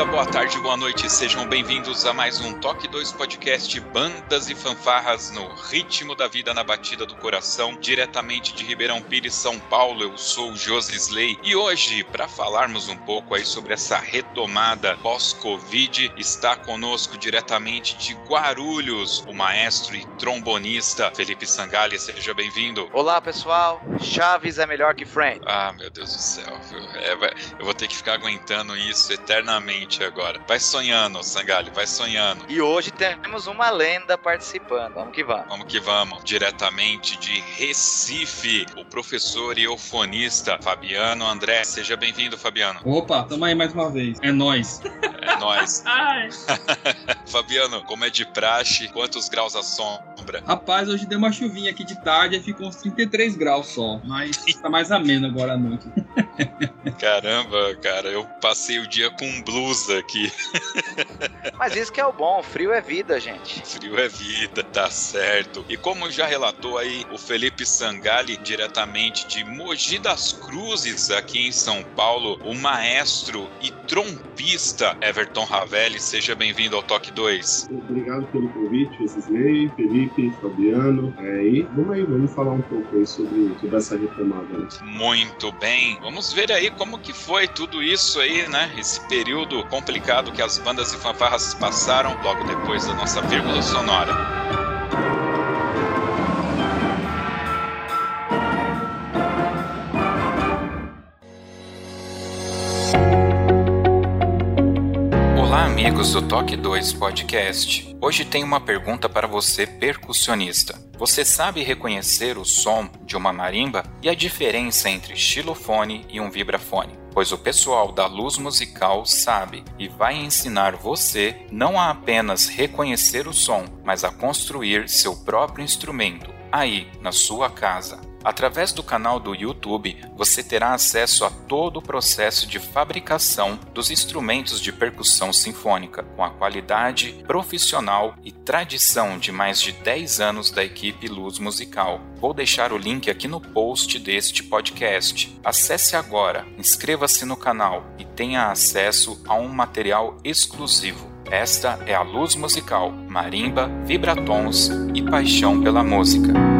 Dia, boa tarde, boa noite. Sejam bem-vindos a mais um Toque 2 Podcast Bandas e Fanfarras no ritmo da vida na batida do coração, diretamente de Ribeirão Pires, São Paulo. Eu sou o Josi Slay e hoje, para falarmos um pouco aí sobre essa retomada pós-Covid, está conosco diretamente de Guarulhos o maestro e trombonista Felipe Sangali. Seja bem-vindo. Olá, pessoal. Chaves é melhor que Friend. Ah, meu Deus do céu. É, eu vou ter que ficar aguentando isso eternamente agora. Vai sonhando, Sangalho, vai sonhando. E hoje temos uma lenda participando. Vamos que vamos. Vamos que vamos. Diretamente de Recife, o professor e eufonista Fabiano André. Seja bem-vindo, Fabiano. Opa, tamo aí mais uma vez. É nós. É nós. Fabiano, como é de praxe, quantos graus a sombra? Rapaz, hoje deu uma chuvinha aqui de tarde e ficou uns 33 graus só. Mas tá mais ameno agora à noite. Caramba, cara, eu passei o dia com blusa aqui. Mas isso que é o bom, frio é vida, gente. Frio é vida, tá certo. E como já relatou aí o Felipe Sangali, diretamente de Mogi das Cruzes, aqui em São Paulo, o maestro e trompista Everton Ravelli, seja bem-vindo ao Toque 2. Obrigado pelo convite, Wesley, Felipe, Fabiano. É, e vamos aí, vamos falar um pouco aí sobre, sobre essa retomada. Né? Muito bem. Vamos ver aí como que foi tudo isso aí, né? Esse período complicado que as bandas e fanfarras passaram logo depois da nossa vírgula sonora. Olá, amigos do Toque 2 Podcast. Hoje tem uma pergunta para você, percussionista. Você sabe reconhecer o som de uma marimba e a diferença entre xilofone e um vibrafone? Pois o pessoal da luz musical sabe e vai ensinar você não a apenas reconhecer o som, mas a construir seu próprio instrumento aí na sua casa. Através do canal do YouTube, você terá acesso a todo o processo de fabricação dos instrumentos de percussão sinfônica, com a qualidade profissional e tradição de mais de 10 anos da equipe Luz Musical. Vou deixar o link aqui no post deste podcast. Acesse agora, inscreva-se no canal e tenha acesso a um material exclusivo. Esta é a Luz Musical, marimba, vibratons e paixão pela música.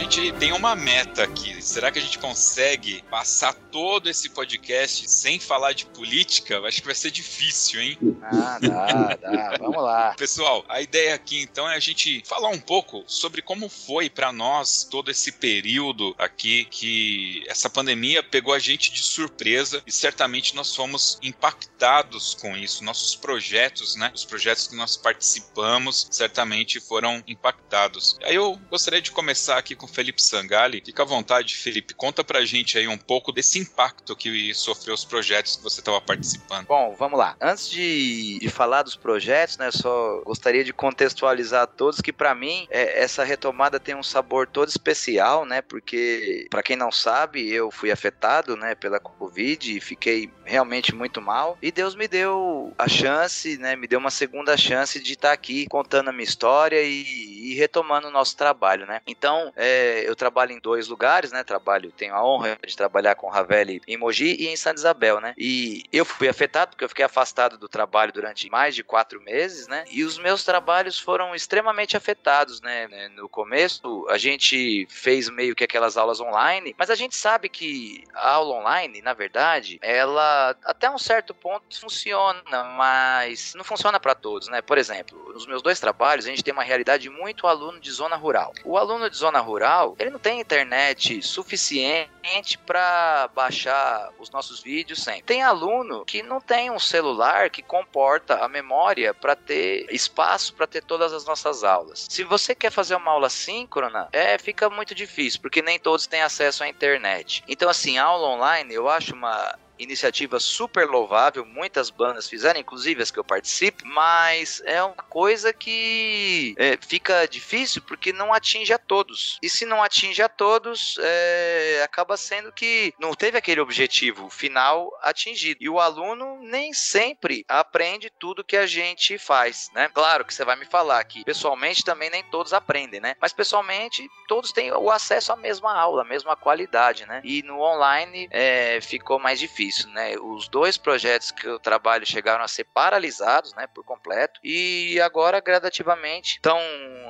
gente tem uma meta aqui. Será que a gente consegue passar todo esse podcast sem falar de política? Acho que vai ser difícil, hein? Ah, dá, dá. Vamos lá. Pessoal, a ideia aqui então é a gente falar um pouco sobre como foi para nós todo esse período aqui que essa pandemia pegou a gente de surpresa e certamente nós fomos impactados com isso. Nossos projetos, né? Os projetos que nós participamos certamente foram impactados. Aí eu gostaria de começar aqui com Felipe Sangali. Fica à vontade, Felipe. Conta pra gente aí um pouco desse impacto que sofreu os projetos que você estava participando. Bom, vamos lá. Antes de, de falar dos projetos, né, só gostaria de contextualizar a todos que para mim é, essa retomada tem um sabor todo especial, né? Porque para quem não sabe, eu fui afetado, né, pela Covid e fiquei realmente muito mal. E Deus me deu a chance, né, me deu uma segunda chance de estar tá aqui contando a minha história e, e retomando o nosso trabalho, né? Então, é, eu trabalho em dois lugares, né? Trabalho, tenho a honra de trabalhar com Ravelli em Mogi e em Santa Isabel, né? E eu fui afetado porque eu fiquei afastado do trabalho durante mais de quatro meses, né? E os meus trabalhos foram extremamente afetados, né? No começo, a gente fez meio que aquelas aulas online, mas a gente sabe que a aula online, na verdade, ela até um certo ponto funciona, mas não funciona para todos, né? Por exemplo, nos meus dois trabalhos, a gente tem uma realidade muito aluno de zona rural. O aluno de zona rural, ele não tem internet suficiente para baixar os nossos vídeos sempre. Tem aluno que não tem um celular que comporta a memória para ter espaço para ter todas as nossas aulas. Se você quer fazer uma aula síncrona, é fica muito difícil, porque nem todos têm acesso à internet. Então assim, aula online eu acho uma iniciativa super louvável, muitas bandas fizeram, inclusive as que eu participo, mas é uma coisa que é, fica difícil porque não atinge a todos. E se não atinge a todos, é, acaba sendo que não teve aquele objetivo final atingido. E o aluno nem sempre aprende tudo que a gente faz, né? Claro que você vai me falar que pessoalmente também nem todos aprendem, né? Mas pessoalmente todos têm o acesso à mesma aula, à mesma qualidade, né? E no online é, ficou mais difícil isso, né? Os dois projetos que eu trabalho chegaram a ser paralisados, né, por completo, e agora gradativamente estão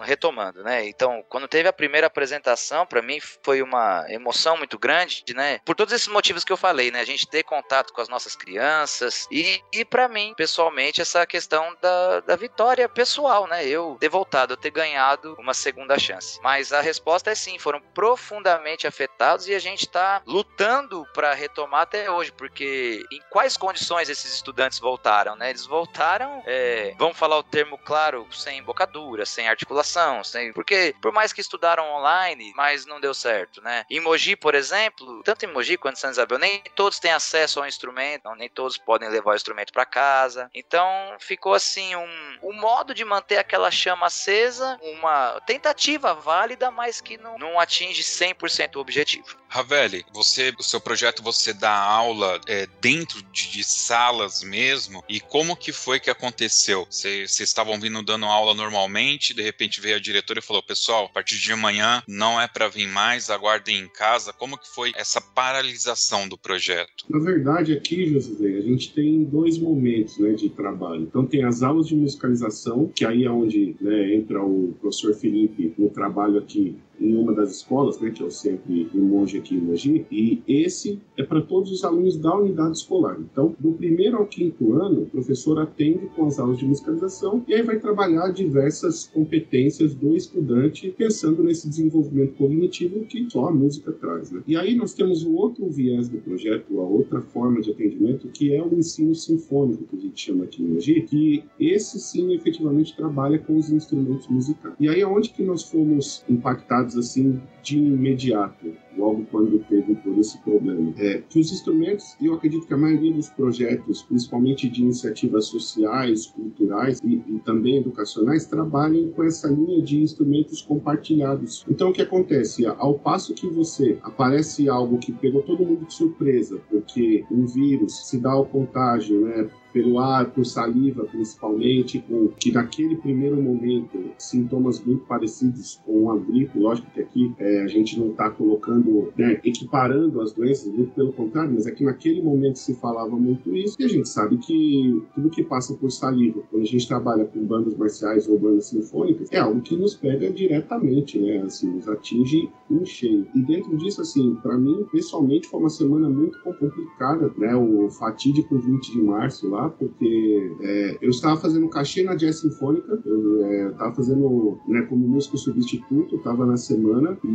retomando, né? Então, quando teve a primeira apresentação, para mim foi uma emoção muito grande, né? Por todos esses motivos que eu falei, né? A gente ter contato com as nossas crianças e, e para mim, pessoalmente, essa questão da, da vitória pessoal, né? Eu ter voltado, eu ter ganhado uma segunda chance. Mas a resposta é sim, foram profundamente afetados e a gente está lutando para retomar até hoje, porque porque em quais condições esses estudantes voltaram, né? Eles voltaram, é, vamos falar o termo claro, sem bocadura, sem articulação, sem, porque por mais que estudaram online, mas não deu certo, né? Em Mogi, por exemplo, tanto em Mogi quanto em São Isabel, nem todos têm acesso ao instrumento, não, nem todos podem levar o instrumento para casa. Então ficou assim um, um modo de manter aquela chama acesa, uma tentativa válida, mas que não, não atinge 100% o objetivo. Ravelli, você, o seu projeto você dá aula é, dentro de, de, salas mesmo? E como que foi que aconteceu? Vocês estavam vindo dando aula normalmente, de repente veio a diretora e falou: pessoal, a partir de amanhã não é para vir mais, aguardem em casa. Como que foi essa paralisação do projeto? Na verdade, aqui, José, a gente tem dois momentos né, de trabalho. Então tem as aulas de musicalização, que aí é onde né, entra o professor Felipe no trabalho aqui em uma das escolas, né, que o sempre em Monge aqui em Mogi, e esse é para todos os alunos da unidade escolar. Então, do primeiro ao quinto ano, o professor atende com as aulas de musicalização e aí vai trabalhar diversas competências do estudante, pensando nesse desenvolvimento cognitivo que só a música traz. Né? E aí nós temos o outro viés do projeto, a outra forma de atendimento, que é o ensino sinfônico, que a gente chama aqui em Mogi, que esse sim efetivamente trabalha com os instrumentos musicais. E aí é onde que nós fomos impactados assim de imediato, logo quando teve todo esse problema. É, que os instrumentos, eu acredito que a maioria dos projetos, principalmente de iniciativas sociais, culturais e, e, também educacionais, trabalhem com essa linha de instrumentos compartilhados. Então, o que acontece? Ao passo que você aparece algo que pegou todo mundo de surpresa, porque um vírus se dá ao contágio, né? pelo ar, por saliva principalmente, com que naquele primeiro momento sintomas muito parecidos com a gripe. Lógico que aqui é, a gente não está colocando, né, equiparando as doenças, muito pelo contrário, mas é que naquele momento se falava muito isso e a gente sabe que tudo que passa por saliva, quando a gente trabalha com bandas marciais ou bandas sinfônicas, é algo que nos pega diretamente, né, assim, nos atinge em cheio. E dentro disso, assim, para mim, pessoalmente, foi uma semana muito complicada, né, o fatídico 20 de março lá, porque é, eu estava fazendo cachê na Jazz Sinfônica, eu estava é, fazendo né, como músico substituto, estava na semana, e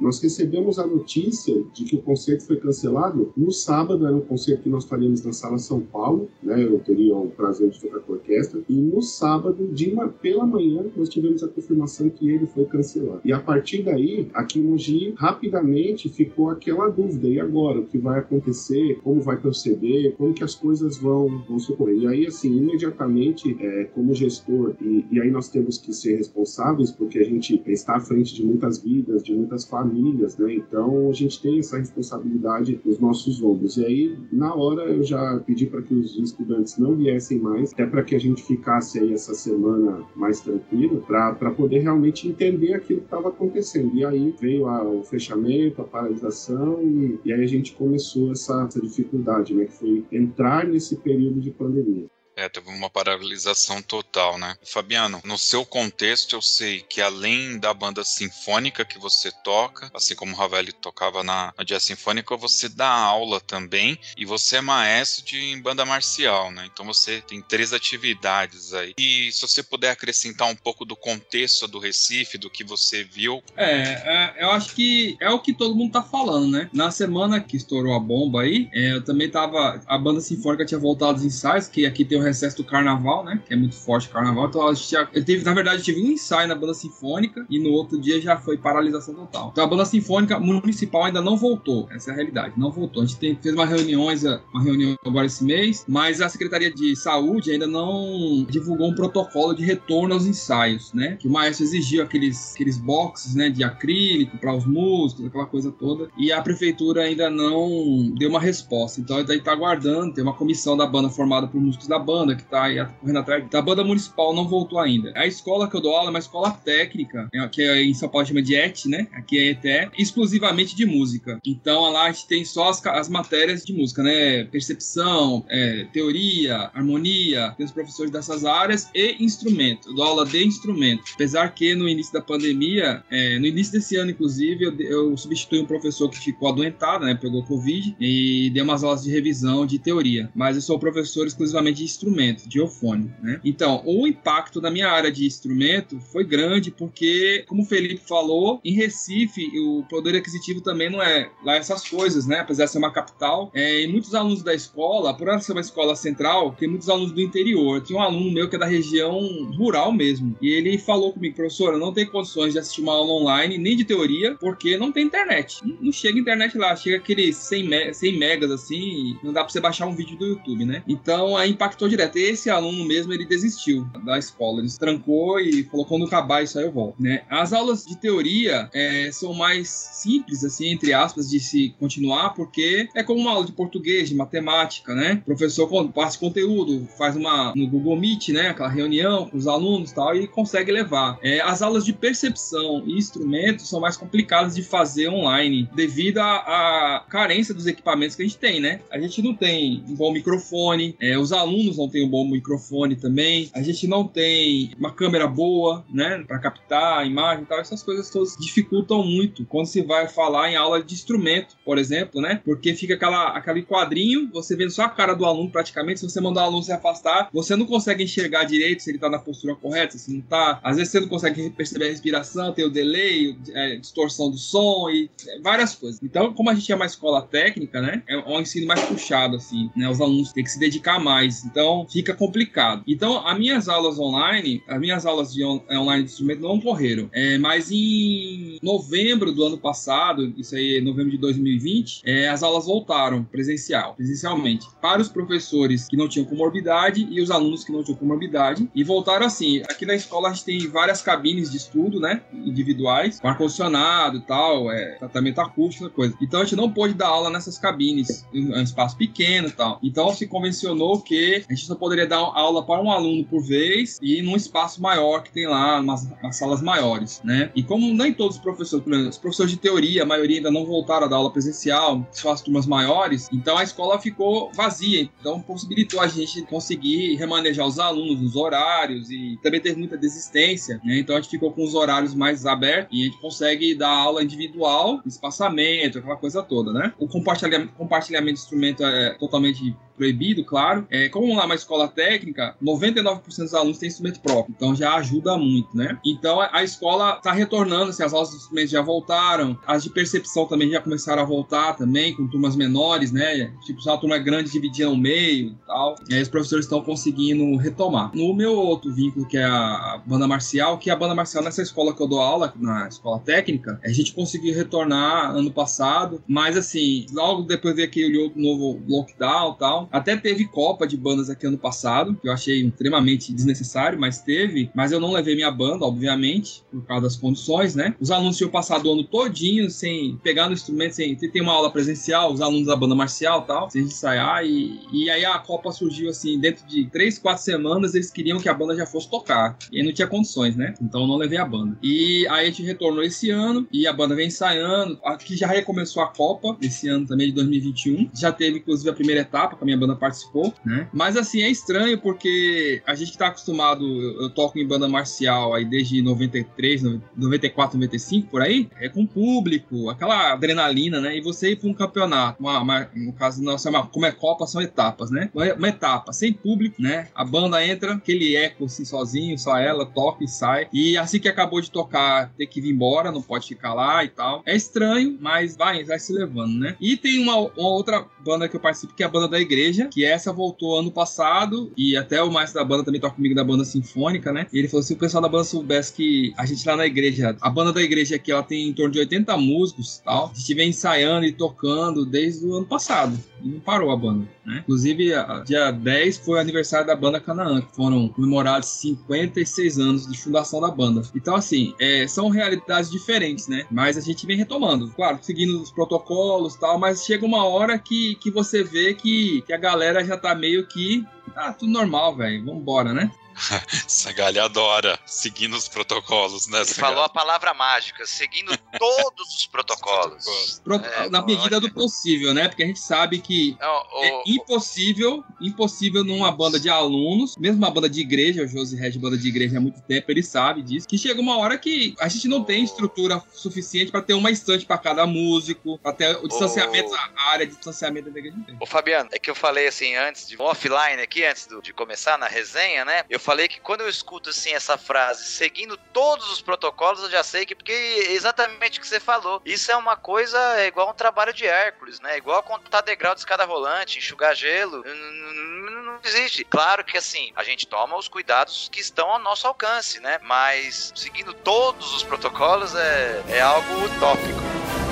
nós recebemos a notícia de que o concerto foi cancelado no sábado, era um concerto que nós faríamos na Sala São Paulo, né, eu teria o prazer de tocar com a orquestra, e no sábado, de uma, pela manhã, nós tivemos a confirmação que ele foi cancelado. E a partir daí, aqui em Mogi, rapidamente ficou aquela dúvida, e agora? O que vai acontecer? Como vai proceder? Como que as coisas vão, vão socorrer? E aí, assim, imediatamente, é, como gestor, e, e aí nós temos que ser responsáveis, porque a gente está à frente de muitas vidas, de muitas famílias, né? Então, a gente tem essa responsabilidade nos nossos ombros. E aí, na hora, eu já pedi para que os estudantes não viessem mais, até para que a gente ficasse aí essa semana mais tranquilo, para poder realmente entender aquilo que estava acontecendo. E aí veio a, o fechamento, a paralisação, e, e aí a gente começou essa, essa dificuldade, né? Que foi entrar nesse período de pandemia. É, teve uma paralisação total, né? Fabiano, no seu contexto, eu sei que além da banda sinfônica que você toca, assim como o Ravelli tocava na, na jazz sinfônica, você dá aula também e você é maestro de banda marcial, né? Então você tem três atividades aí. E se você puder acrescentar um pouco do contexto do Recife, do que você viu. É, é eu acho que é o que todo mundo tá falando, né? Na semana que estourou a bomba aí, é, eu também tava. A banda sinfônica tinha voltado aos ensaios, que aqui tem o recesso do carnaval, né? Que é muito forte o carnaval. Então a gente já, teve, na verdade, tive um ensaio na banda sinfônica e no outro dia já foi paralisação total. Então a banda sinfônica municipal ainda não voltou. Essa é a realidade, não voltou. A gente tem, fez uma reunião, uma reunião agora esse mês, mas a Secretaria de Saúde ainda não divulgou um protocolo de retorno aos ensaios, né? Que o maestro exigiu aqueles, aqueles boxes, né? De acrílico para os músicos, aquela coisa toda. E a prefeitura ainda não deu uma resposta. Então a gente tá aguardando. Tem uma comissão da banda formada por músicos da banda que tá aí correndo atrás. Da banda municipal não voltou ainda. A escola que eu dou aula é uma escola técnica, é, que é em São Paulo chama de ET, né? Aqui é ETE, exclusivamente de música. Então lá a gente tem só as, as matérias de música, né? Percepção, é, teoria, harmonia, tem os professores dessas áreas e instrumento. Eu dou aula de instrumento. Apesar que no início da pandemia, é, no início desse ano, inclusive, eu, eu substituí um professor que ficou adoentado, né? Pegou Covid e dei umas aulas de revisão de teoria. Mas eu sou professor exclusivamente de instrumento instrumento, diofone, né? Então, o impacto na minha área de instrumento foi grande porque, como o Felipe falou, em Recife o poder aquisitivo também não é lá essas coisas, né? Apesar de ser uma capital, é, e muitos alunos da escola, por ela ser uma escola central, tem muitos alunos do interior. Tinha um aluno meu que é da região rural mesmo, e ele falou comigo, professora, não tem condições de assistir uma aula online, nem de teoria, porque não tem internet. Não chega internet lá, chega aqueles 100, me 100 megas assim, não dá pra você baixar um vídeo do YouTube, né? Então, aí impactou direto esse aluno mesmo ele desistiu da escola, ele se trancou e falou quando acabar isso aí eu volto, né? As aulas de teoria é, são mais simples, assim, entre aspas, de se continuar, porque é como uma aula de português, de matemática, né? O professor passa conteúdo, faz uma no Google Meet, né? Aquela reunião com os alunos e tal, e consegue levar. É, as aulas de percepção e instrumentos são mais complicadas de fazer online, devido à carência dos equipamentos que a gente tem, né? A gente não tem um bom microfone, é, os alunos não têm um bom microfone também. A gente não tem uma câmera boa, né, para captar a imagem e tal. Essas coisas todas dificultam muito quando se vai falar em aula de instrumento, por exemplo, né? Porque fica aquela, aquele quadrinho, você vendo só a cara do aluno praticamente. Se você mandar o aluno se afastar, você não consegue enxergar direito se ele tá na postura correta, se não tá. Às vezes você não consegue perceber a respiração, tem o delay, é, distorção do som e é, várias coisas. Então, como a gente é uma escola técnica, né? É um ensino mais puxado, assim, né? Os alunos têm que se dedicar mais. Então, fica complicado. Então, as minhas aulas online, as minhas aulas de on é, online de instrumento não ocorreram. É, mas em novembro do ano passado, isso aí é novembro de 2020, é, as aulas voltaram presencial, presencialmente, para os professores que não tinham comorbidade e os alunos que não tinham comorbidade. E voltaram assim. Aqui na escola a gente tem várias cabines de estudo, né? Individuais, com ar-condicionado e tal, é, tratamento acústico, coisa. Então a gente não pôde dar aula nessas cabines, em um espaço pequeno e tal. Então se convencionou que a gente só poderia dar aula para um aluno por vez e num espaço maior que tem lá, nas, salas maiores, né? E como nem todos os professores, exemplo, os professores de teoria, a maioria ainda não voltaram a dar aula presencial, as turmas maiores, então a escola ficou vazia. Então possibilitou a gente conseguir remanejar os alunos, os horários e também teve muita desistência, né? Então a gente ficou com os horários mais abertos e a gente consegue dar aula individual, espaçamento, aquela coisa toda, né? O compartilhamento, compartilhamento de instrumento é totalmente proibido, claro. É, como lá é uma escola técnica, 99% dos alunos têm instrumento próprio, então já ajuda muito, né? Então a, escola está retornando, assim, as aulas de instrumentos já voltaram, as de percepção também já começaram a voltar também, com turmas menores, né? Tipo, se uma turma grande dividia no meio e tal. E aí os professores estão conseguindo retomar. No meu outro vínculo, que é a banda marcial, que a banda marcial nessa escola que eu dou aula, na escola técnica, a gente conseguiu retornar ano passado, mas assim, logo depois veio aquele novo lockdown e tal. Até teve Copa de bandas aqui ano passado, que eu achei extremamente desnecessário, mas teve. Mas eu não levei minha banda, obviamente, por causa das condições, né? Os alunos tinham passado o ano todinho sem pegar no instrumento, sem ter uma aula presencial, os alunos da banda marcial tal, sem ensaiar. E, e aí a Copa surgiu assim, dentro de três, quatro semanas, eles queriam que a banda já fosse tocar. E aí não tinha condições, né? Então eu não levei a banda. E aí a gente retornou esse ano e a banda vem ensaiando. Aqui já recomeçou a Copa, esse ano também de 2021. Já teve, inclusive, a primeira etapa, que a minha banda participou, né? Mas assim, é estranho porque a gente tá acostumado, eu toco em banda marcial aí desde 93, 94, 95, por aí, é com público, aquela adrenalina, né? E você ir para um campeonato, uma, uma, no caso nosso, é uma, como é Copa, são etapas, né? Uma etapa sem público, né? A banda entra, aquele eco assim sozinho, só ela toca e sai. E assim que acabou de tocar, tem que vir embora, não pode ficar lá e tal. É estranho, mas vai, vai se levando, né? E tem uma, uma outra banda que eu participo, que é a banda da igreja, que essa voltou ano passado, e até o maestro da banda também toca comigo da banda sinfônica, né? E ele falou: se o pessoal da banda soubesse que a gente lá na igreja, a banda da igreja aqui, ela tem em torno de 80 músicos tal. A gente vem ensaiando e tocando desde o ano passado. Não parou a banda, né? Inclusive, dia 10 foi o aniversário da banda Canaã, que foram comemorados 56 anos de fundação da banda. Então, assim, é, são realidades diferentes, né? Mas a gente vem retomando. Claro, seguindo os protocolos e tal, mas chega uma hora que, que você vê que, que a galera já tá meio que. Ah, tudo normal, velho. Vambora, né? Sagalha adora seguindo os protocolos, né? Você falou a palavra mágica, seguindo todos os protocolos. Pro, é, na medida do possível, né? Porque a gente sabe que oh, é impossível, impossível numa banda de alunos, mesmo uma banda de igreja, o Josi Regi, banda de igreja há muito tempo, ele sabe disso, que chega uma hora que a gente não tem estrutura suficiente para ter uma estante para cada músico, para ter o distanciamento, a área de distanciamento da igreja. Ô Fabiano, é que eu falei assim antes, de offline aqui, antes do, de começar na resenha, né? Eu falei que quando eu escuto assim essa frase, seguindo todos os protocolos, eu já sei que porque é exatamente o que você falou. Isso é uma coisa é igual um trabalho de Hércules, né? Igual contar degrau de escada rolante, enxugar gelo. Não existe. Claro que assim, a gente toma os cuidados que estão ao nosso alcance, né? Mas seguindo todos os protocolos é, é algo utópico.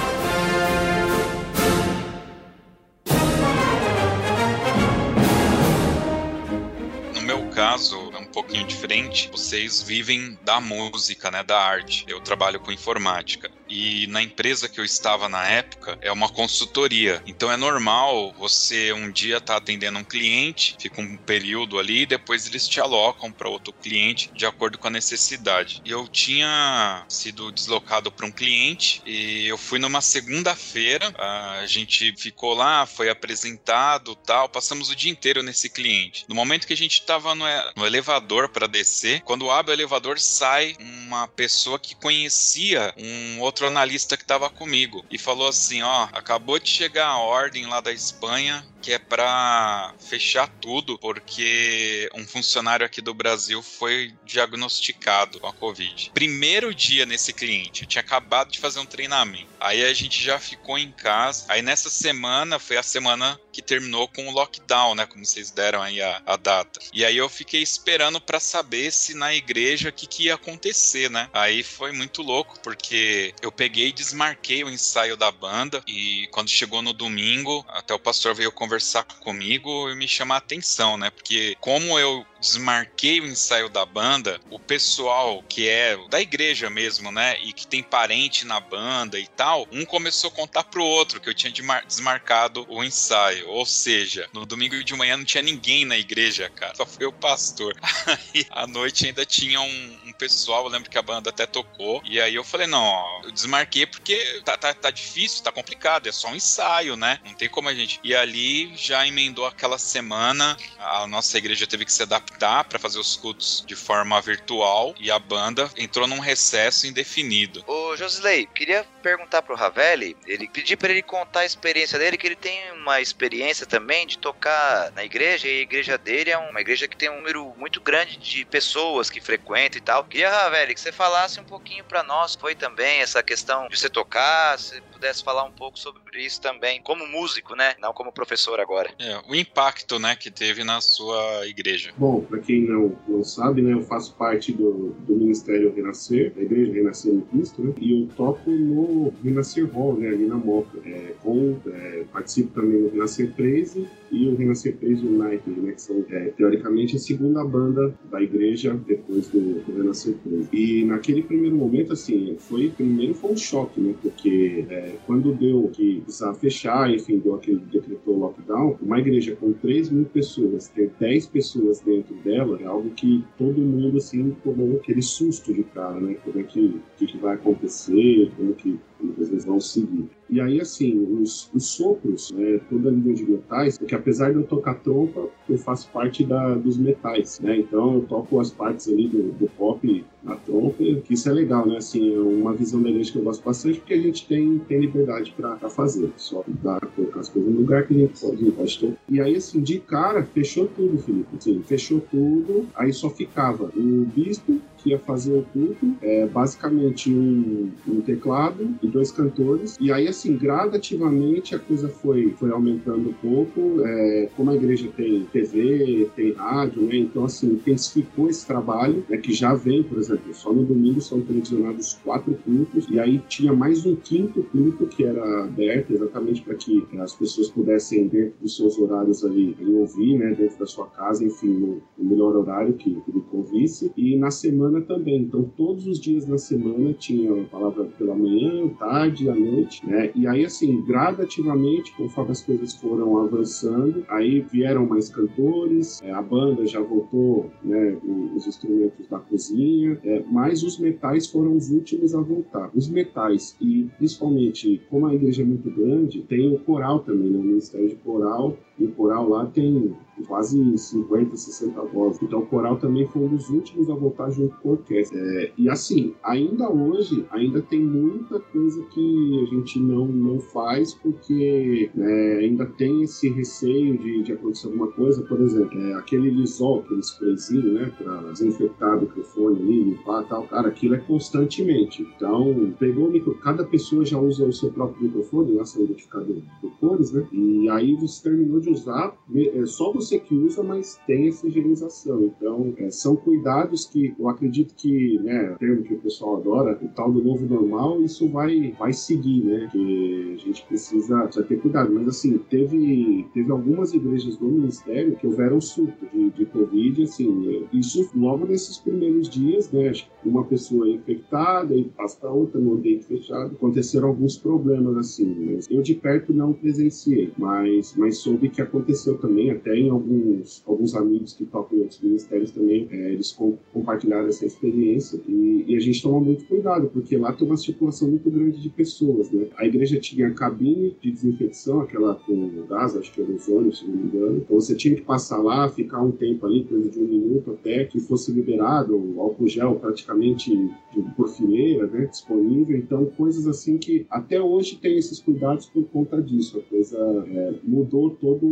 Caso pouquinho diferente. Vocês vivem da música, né, da arte. Eu trabalho com informática e na empresa que eu estava na época é uma consultoria. Então é normal você um dia tá atendendo um cliente, fica um período ali, e depois eles te alocam para outro cliente de acordo com a necessidade. E eu tinha sido deslocado para um cliente e eu fui numa segunda-feira, a gente ficou lá, foi apresentado, tal, passamos o dia inteiro nesse cliente. No momento que a gente estava no, no elevador para descer, quando abre o elevador sai uma pessoa que conhecia um outro analista que estava comigo e falou assim: ó, acabou de chegar a ordem lá da Espanha que é para fechar tudo, porque um funcionário aqui do Brasil foi diagnosticado com a Covid. Primeiro dia nesse cliente, eu tinha acabado de fazer um treinamento. Aí a gente já ficou em casa. Aí nessa semana foi a semana que terminou com o lockdown, né? Como vocês deram aí a, a data. E aí eu fiquei esperando para saber se na igreja o que, que ia acontecer, né? Aí foi muito louco, porque eu peguei e desmarquei o ensaio da banda. E quando chegou no domingo, até o pastor veio conversar comigo e me chamar a atenção, né? Porque como eu desmarquei o ensaio da banda, o pessoal que é da igreja mesmo, né, e que tem parente na banda e tal, um começou a contar pro outro que eu tinha desmarcado o ensaio. Ou seja, no domingo de manhã não tinha ninguém na igreja, cara, só foi o pastor. Aí à noite ainda tinha um, um pessoal, eu lembro que a banda até tocou, e aí eu falei: não, ó, eu desmarquei porque tá, tá, tá difícil, tá complicado, é só um ensaio, né? Não tem como a gente. E ali já emendou aquela semana, a nossa igreja teve que se adaptar adaptar para fazer os cultos de forma virtual e a banda entrou num recesso indefinido. Ô, Josley, queria perguntar pro Ravelli, ele pedir para ele contar a experiência dele, que ele tem uma experiência também de tocar na igreja, e a igreja dele é uma igreja que tem um número muito grande de pessoas que frequentam e tal. Queria, Ravelli, que você falasse um pouquinho para nós, foi também essa questão de você tocar, se pudesse falar um pouco sobre isso também, como músico, né? Não como professor agora. É, o impacto, né, que teve na sua igreja. Bom, para quem não, não sabe, né, eu faço parte do, do Ministério Renascer, da Igreja Renascer em Cristo, né? E eu toco no Renascer Hall, né, ali na Moca. É, com, é, participo também no Renascer 13 e o Renascer 13 United, né, que são, é, teoricamente, a segunda banda da igreja depois do, do Renascer 13. E naquele primeiro momento, assim, foi, primeiro foi um choque, né, porque é, quando deu que precisava fechar, enfim, deu aquele, decretou lockdown, uma igreja com 3 mil pessoas, ter 10 pessoas dentro dela, é algo que todo mundo, assim, tomou aquele susto de cara, né, como é que, que, que vai acontecer, como que vezes vão seguir. E aí, assim, os, os sopros, né, toda a linha de metais, porque apesar de eu tocar trompa, eu faço parte da, dos metais, né? Então eu toco as partes ali do, do pop na trompa, que isso é legal, né? Assim, é uma visão da igreja que eu gosto bastante, porque a gente tem, tem liberdade para fazer. Só dá colocar as coisas no lugar que a gente pode, pode tocar. E aí, assim, de cara, fechou tudo, Felipe. Assim, fechou tudo, aí só ficava o bispo, ia fazer o culto, é, basicamente um, um, teclado e dois cantores. E aí, assim, gradativamente a coisa foi, foi aumentando um pouco. É, como a igreja tem TV, tem rádio, né? Então, assim, intensificou esse trabalho, né? Que já vem, por exemplo, só no domingo são televisionados quatro cultos. E aí tinha mais um quinto culto que era aberto exatamente para que as pessoas pudessem, dentro dos seus horários ali, ouvir, né? Dentro da sua casa, enfim, no melhor horário que, que lhe convisse. E na semana também. Então, todos os dias na semana tinha a palavra pela manhã, tarde, à noite, né? E aí, assim, gradativamente, conforme as coisas foram avançando, aí vieram mais cantores, é, a banda já voltou, né? Os instrumentos da cozinha, é, mas os metais foram os últimos a voltar. Os metais, e principalmente, como a igreja é muito grande, tem o coral também, né? O Ministério de Coral, e o coral lá tem quase 50, 60 vozes. Então o coral também foi um dos últimos a voltar junto com a orquestra. É, e assim, ainda hoje, ainda tem muita coisa que a gente não, não faz porque né, ainda tem esse receio de, de acontecer alguma coisa. Por exemplo, é, aquele lisol, aquele sprayzinho, né, para desinfectar o microfone ali, limpar tal, cara, aquilo é constantemente. Então, pegou o micro, cada pessoa já usa o seu próprio microfone, lá seu identificador de cores, né, e aí você terminou de usar, é só você que usa, mas tem essa higienização. Então, é, são cuidados que eu acredito que, né, o termo que o pessoal adora, o tal do novo normal, isso vai, vai seguir, né, que a gente precisa, precisa ter cuidado. Mas, assim, teve, teve algumas igrejas do ministério que houveram surto de, de Covid, assim, isso logo nesses primeiros dias, né, uma pessoa infectada e passa outra no ambiente fechado, aconteceram alguns problemas, assim, mas eu de perto não presenciei, mas, mas soube que aconteceu também, até em alguns, alguns amigos que tocam em outros ministérios também, é, eles com, compartilharam essa experiência e, e, a gente toma muito cuidado, porque lá tem uma circulação muito grande de pessoas, né? A igreja tinha cabine de desinfecção, aquela com gás, acho que era ozônio, se não me engano, então você tinha que passar lá, ficar um tempo ali, coisa de um minuto até que fosse liberado, o álcool gel praticamente por fileira, né, disponível, então coisas assim que até hoje tem esses cuidados por conta disso, a coisa é, mudou todo,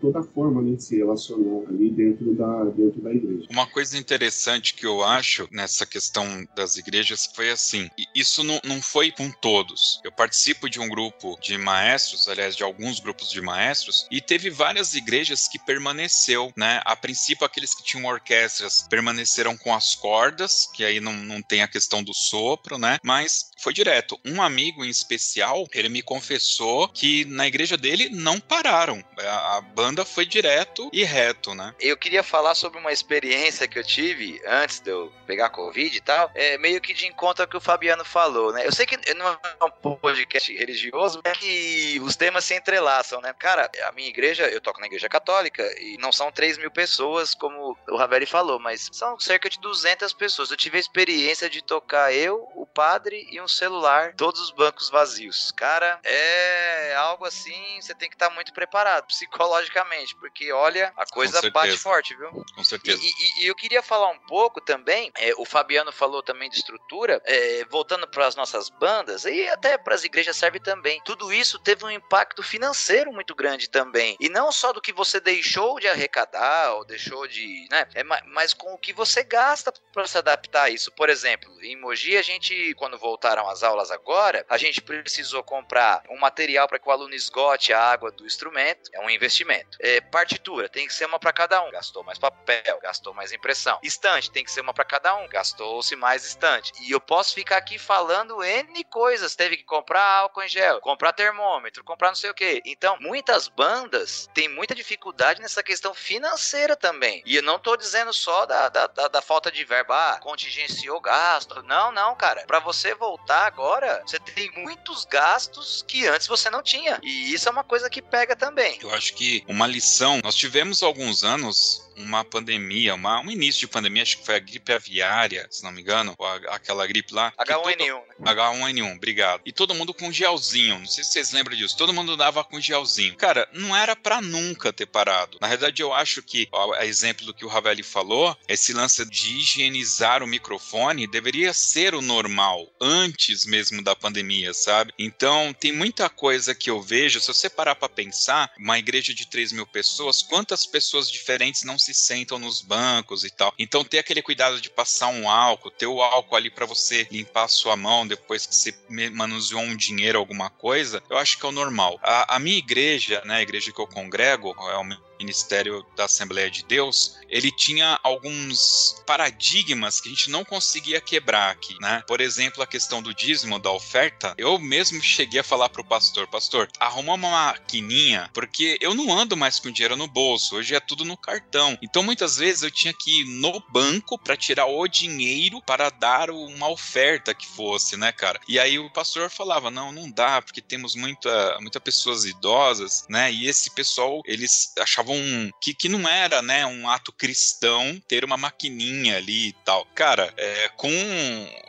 toda a forma né, de se relacionar ali dentro da, dentro da igreja. Uma coisa interessante que eu acho nessa questão das igrejas foi assim: isso não, não foi com todos. Eu participo de um grupo de maestros, aliás, de alguns grupos de maestros, e teve várias igrejas que permaneceu, né? A princípio, aqueles que tinham orquestras permaneceram com as cordas, que aí não, não tem a questão do sopro, né? Mas foi direto. Um amigo em especial, ele me confessou que na igreja dele não pararam. A, a banda foi direto e reto, né? Eu queria falar sobre uma experiência que eu tive antes de eu pegar Covid e tal. É meio que de encontro ao que o Fabiano falou, né? Eu sei que não é um podcast religioso, mas que os temas se entrelaçam, né? Cara, a minha igreja, eu toco na igreja católica e não são 3 mil pessoas, como o Ravelli falou, mas são cerca de 200 pessoas. Eu tive a experiência de tocar eu, o padre e um celular, todos os bancos vazios. Cara, é algo assim, você tem que estar tá muito preparado psicologicamente, porque olha, a coisa bate forte, viu? Com certeza. E, e, e, eu queria falar um pouco também, é, o Fabiano falou também de estrutura, é, voltando para as nossas bandas, e até para as igrejas serve também. Tudo isso teve um impacto financeiro muito grande também. E não só do que você deixou de arrecadar ou deixou de. Né, é, mas com o que você gasta para se adaptar a isso. Por exemplo, em Mogi, a gente, quando voltaram as aulas agora, a gente precisou comprar um material para que o aluno esgote a água do instrumento, é um investimento. É, partitura, tem que ser uma para cada um, gastou mais papel, gastou mais impressão. Estante, tem que ser uma para cada um, gastou-se mais estante. E eu posso ficar aqui falando N coisas, teve que comprar álcool em gel, comprar termômetro, comprar não sei o que. Então, muitas bandas têm muita dificuldade nessa questão financeira também. E eu não tô dizendo só da, da, da, da falta de verba, ah, contingenciou gasto. Não, não, cara. Para você voltar agora, você tem muitos gastos que antes você não tinha. E isso é uma coisa que pega também. Eu acho que uma lição, nós tivemos alguns anos uma pandemia, uma, um início de pandemia, acho que foi a gripe aviária, se não me engano, a, aquela gripe lá. H1N1. Todo, H1N1, obrigado. E todo mundo com gelzinho, não sei se vocês lembram disso, todo mundo dava com gelzinho. Cara, não era para nunca ter parado. Na verdade, eu acho que, ó, a exemplo do que o Ravelli falou, esse lance de higienizar o microfone deveria ser o normal, antes mesmo da pandemia, sabe? Então, tem muita coisa que eu vejo, se você parar pra pensar, uma igreja de 3 mil pessoas, quantas pessoas diferentes não se se sentam nos bancos e tal. Então ter aquele cuidado de passar um álcool, ter o álcool ali para você limpar a sua mão depois que você manuseou um dinheiro, alguma coisa, eu acho que é o normal. A, a minha igreja, né, a igreja que eu congrego, é o ministério da Assembleia de Deus, ele tinha alguns paradigmas que a gente não conseguia quebrar aqui, né? Por exemplo, a questão do dízimo, da oferta. Eu mesmo cheguei a falar pro pastor, pastor, arruma uma maquininha, porque eu não ando mais com dinheiro no bolso, hoje é tudo no cartão. Então muitas vezes eu tinha que ir no banco para tirar o dinheiro para dar uma oferta que fosse, né, cara? E aí o pastor falava: "Não, não dá, porque temos muita muita pessoas idosas, né? E esse pessoal, eles achavam achavam que, que não era, né, um ato cristão ter uma maquininha ali e tal. Cara, é, com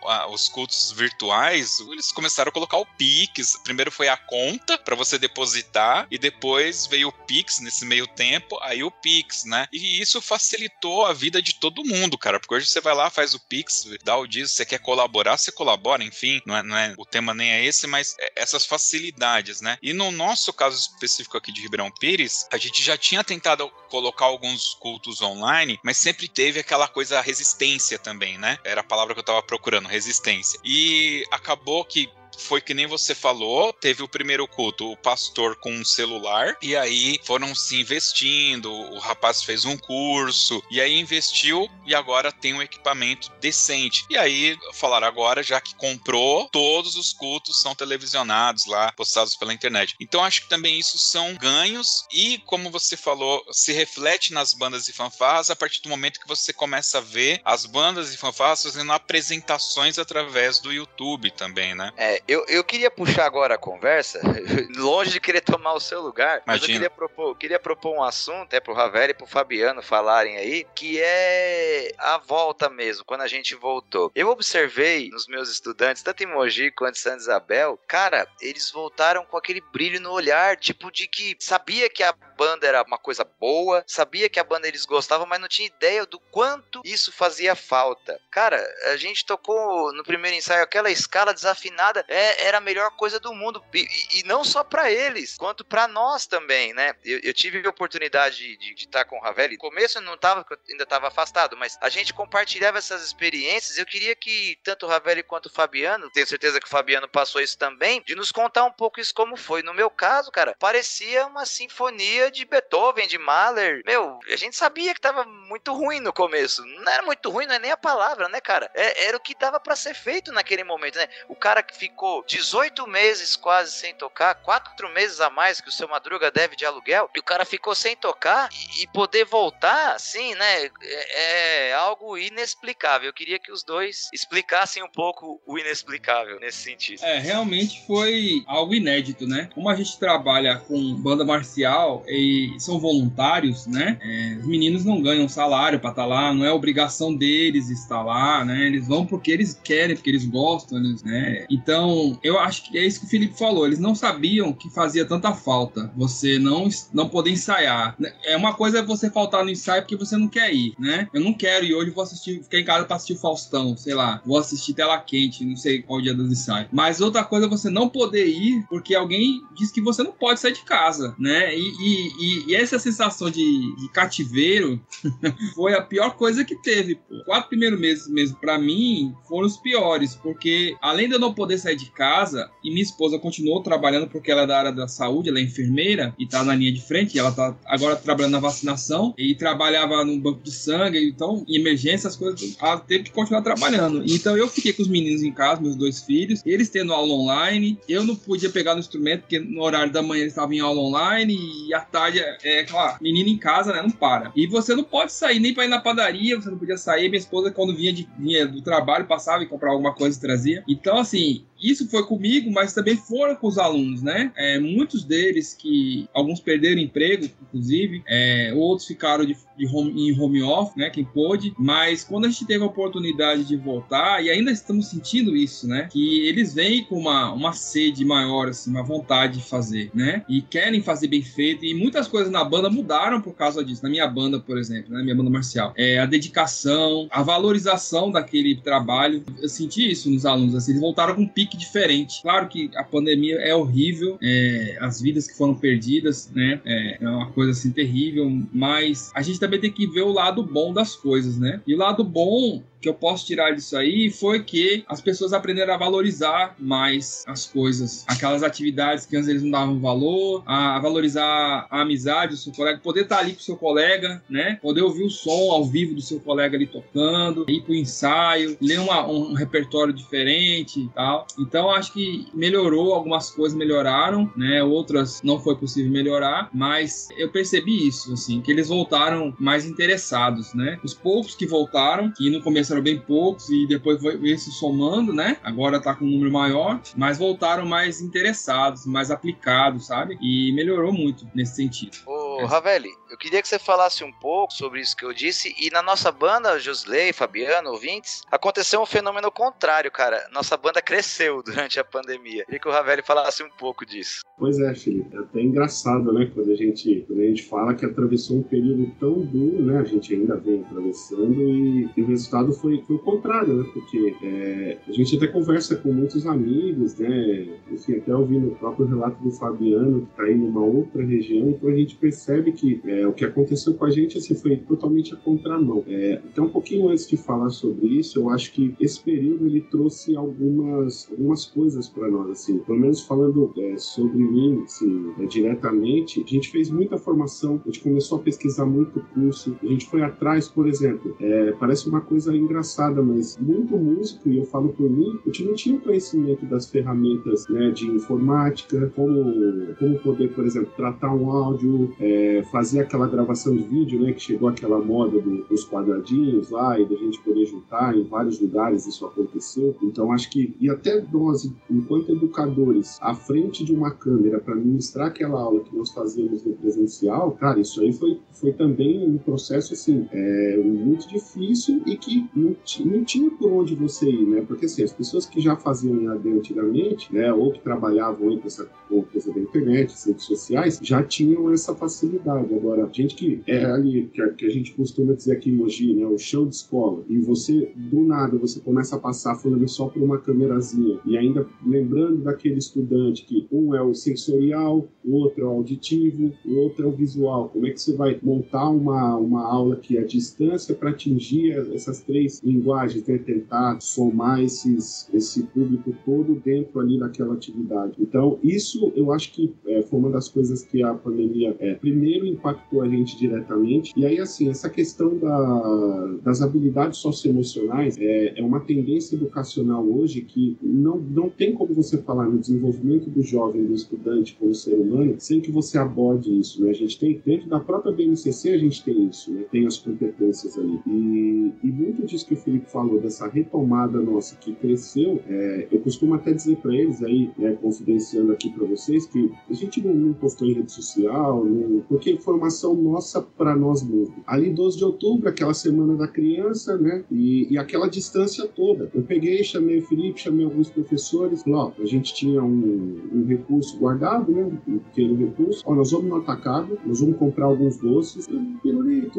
a, os cultos virtuais, eles começaram a colocar o Pix. Primeiro foi a conta para você depositar e depois veio o Pix nesse meio tempo, aí o Pix, né? E isso facilitou a vida de todo mundo, cara, porque hoje você vai lá, faz o Pix, dá o dízimo, você quer colaborar, você colabora, enfim, não é, não é, o tema nem é esse, mas é essas facilidades, né? E no nosso caso específico aqui de Ribeirão Pires, a gente já tinha tentado colocar alguns cultos online, mas sempre teve aquela coisa resistência também, né? Era a palavra que eu tava procurando, resistência. E acabou que foi que nem você falou, teve o primeiro culto, o pastor com um celular, e aí foram se investindo, o rapaz fez um curso, e aí investiu, e agora tem um equipamento decente. E aí falaram agora, já que comprou, todos os cultos são televisionados lá, postados pela internet. Então acho que também isso são ganhos, e como você falou, se reflete nas bandas e fanfarras a partir do momento que você começa a ver as bandas e fanfarras fazendo apresentações através do YouTube também, né? É, eu, eu queria puxar agora a conversa, longe de querer tomar o seu lugar, Imagina. mas eu queria propor, queria propor um assunto, é pro Ravel e pro Fabiano falarem aí, que é a volta mesmo, quando a gente voltou. Eu observei nos meus estudantes, tanto em Mogi quanto em Santa Isabel, cara, eles voltaram com aquele brilho no olhar, tipo de que sabia que a banda era uma coisa boa, sabia que a banda eles gostavam, mas não tinha ideia do quanto isso fazia falta. Cara, a gente tocou no primeiro ensaio aquela escala desafinada, é, era a melhor coisa do mundo. E, e não só para eles, quanto para nós também, né? Eu, eu, tive a oportunidade de, estar com o Ravelli. No começo eu não tava, ainda estava afastado, mas a gente compartilhava essas experiências. Eu queria que tanto o Ravelli quanto o Fabiano, tenho certeza que o Fabiano passou isso também, de nos contar um pouco isso como foi. No meu caso, cara, parecia uma sinfonia de Beethoven, de Mahler. Meu, a gente sabia que tava muito ruim no começo. Não era muito ruim, não é nem a palavra, né, cara? É, era o que dava para ser feito naquele momento, né? O cara que ficou ficou 18 meses quase sem tocar, quatro meses a mais que o seu Madruga deve de aluguel, e o cara ficou sem tocar e, e poder voltar, assim, né? É, é, algo inexplicável. Eu queria que os dois explicassem um pouco o inexplicável nesse sentido. É, realmente foi algo inédito, né? Como a gente trabalha com banda marcial e são voluntários, né? É, os meninos não ganham salário para estar tá lá, não é obrigação deles estar lá, né? Eles vão porque eles querem, porque eles gostam, né? Então, eu acho que é isso que o Felipe falou. Eles não sabiam que fazia tanta falta você não, não poder ensaiar. É uma coisa você faltar no ensaio porque você não quer ir, né? Eu não quero ir hoje, vou assistir, ficar em casa pra assistir o Faustão, sei lá, vou assistir tela quente, não sei qual dia dos ensaios. Mas outra coisa é você não poder ir porque alguém diz que você não pode sair de casa, né? E, e, e essa sensação de, de cativeiro foi a pior coisa que teve. Pô. Quatro primeiros meses mesmo, para mim, foram os piores, porque além de eu não poder sair de casa, e minha esposa continuou trabalhando porque ela é da área da saúde, ela é enfermeira e tá na linha de frente, e ela tá agora trabalhando na vacinação e trabalhava no banco de sangue, então em emergência as coisas, ela teve que continuar trabalhando. Então eu fiquei com os meninos em casa, meus dois filhos, eles tendo aula online, eu não podia pegar no instrumento porque no horário da manhã eles estavam em aula online e à tarde é, claro, menino em casa, né, não para. E você não pode sair nem para ir na padaria, você não podia sair, minha esposa quando vinha, de, vinha do trabalho passava e comprava alguma coisa e trazia. Então assim, isso foi comigo, mas também foram com os alunos, né? É, muitos deles que alguns perderam emprego, inclusive, é, outros ficaram de, de home, em home office, né? Quem pôde, mas quando a gente teve a oportunidade de voltar, e ainda estamos sentindo isso, né? Que eles vêm com uma, uma sede maior, assim, uma vontade de fazer, né? E querem fazer bem feito, e muitas coisas na banda mudaram por causa disso. Na minha banda, por exemplo, na né? minha banda marcial, é, a dedicação, a valorização daquele trabalho, eu senti isso nos alunos, assim, eles voltaram com um pique diferente. Claro que a pandemia é horrível, é, as vidas que foram perdidas, né? É, é, uma coisa assim terrível, mas a gente também tem que ver o lado bom das coisas, né? E o lado bom que eu posso tirar disso aí foi que as pessoas aprenderam a valorizar mais as coisas, aquelas atividades que antes eles não davam valor, a valorizar a amizade do seu colega, poder estar ali com o seu colega, né? Poder ouvir o som ao vivo do seu colega ali tocando, ir pro ensaio, ler uma, um repertório diferente e tal. Então acho que melhorou, algumas coisas melhoraram, né? Outras não foi possível melhorar, mas eu percebi isso, assim, que eles voltaram mais interessados, né? Os poucos que voltaram, que no começo eram bem poucos e depois veio se somando, né? Agora tá com um número maior, mas voltaram mais interessados, mais aplicados, sabe? E melhorou muito nesse sentido. Ô, Ravelli, eu queria que você falasse um pouco sobre isso que eu disse. E na nossa banda, Josley, Fabiano, ouvintes, aconteceu um fenômeno contrário, cara. Nossa banda cresceu durante a pandemia. Queria que o Ravelli falasse um pouco disso. Pois é, Felipe. É até engraçado, né? Quando a gente, quando a gente fala que atravessou um período tão duro, né? A gente ainda vem atravessando e, e o resultado foi, foi o contrário, né? Porque é, a gente até conversa com muitos amigos, né? Enfim, até ouvindo o próprio relato do Fabiano, que tá aí numa outra região, então a gente percebe que é, o que aconteceu com a gente assim, foi totalmente a contramão. É, então, um pouquinho antes de falar sobre isso, eu acho que esse período ele trouxe algumas, algumas coisas para nós, assim, pelo menos falando é, sobre mim, assim, é, diretamente, a gente fez muita formação, a gente começou a pesquisar muito curso, a gente foi atrás, por exemplo, é, parece uma coisa engraçada, mas muito músico, e eu falo por mim, gente não tinha conhecimento das ferramentas né, de informática, como, como poder, por exemplo, tratar um áudio, é, fazer aquela gravação de vídeo, né, que chegou aquela moda do, dos quadradinhos lá e da gente poder juntar em vários lugares isso aconteceu. Então acho que e até nós, enquanto educadores, à frente de uma câmera para ministrar aquela aula que nós fazíamos no presencial, cara, isso aí foi, foi também um processo assim é, muito difícil e que não, não tinha por onde você ir, né? Porque assim, as pessoas que já faziam EAD antigamente, né, ou que trabalhavam com essa coisa da internet, redes sociais, já tinham essa facilidade. Agora, gente que é ali, que a, que a gente costuma dizer aqui em Mogi, né, o chão de escola, e você, do nada, você começa a passar falando só por uma câmerazinha, e ainda lembrando daquele estudante que um é o sensorial, o outro é o auditivo, o outro é o visual. Como é que você vai montar uma, uma aula que é à distância para atingir essas três linguagens, né? tentar somar esses, esse público todo dentro ali daquela atividade. Então, isso eu acho que é, foi uma das coisas que a pandemia, é, primeiro impactou a gente diretamente. E aí, assim, essa questão da, das habilidades socioemocionais é, é uma tendência educacional hoje que não, não tem como você falar no desenvolvimento do jovem, do estudante como ser humano, sem que você aborde isso, né? A gente tem, dentro da própria BNCC, a gente tem isso, né? Tem as competências ali. E, e muito disso que o Felipe falou, dessa retomada nossa que cresceu, é, eu costumo até dizer para eles aí, né, confidenciando aqui para vocês, que a gente não, não postou em rede social, não, porque informação nossa para nós mesmos. Ali, 12 de outubro, aquela semana da criança, né? E, e aquela distância toda. Eu peguei, chamei o Felipe, chamei alguns professores, falei, ó, a gente tinha um, um recurso guardado, né? Um pequeno recurso. Ó, nós vamos no atacado, nós vamos comprar alguns doces,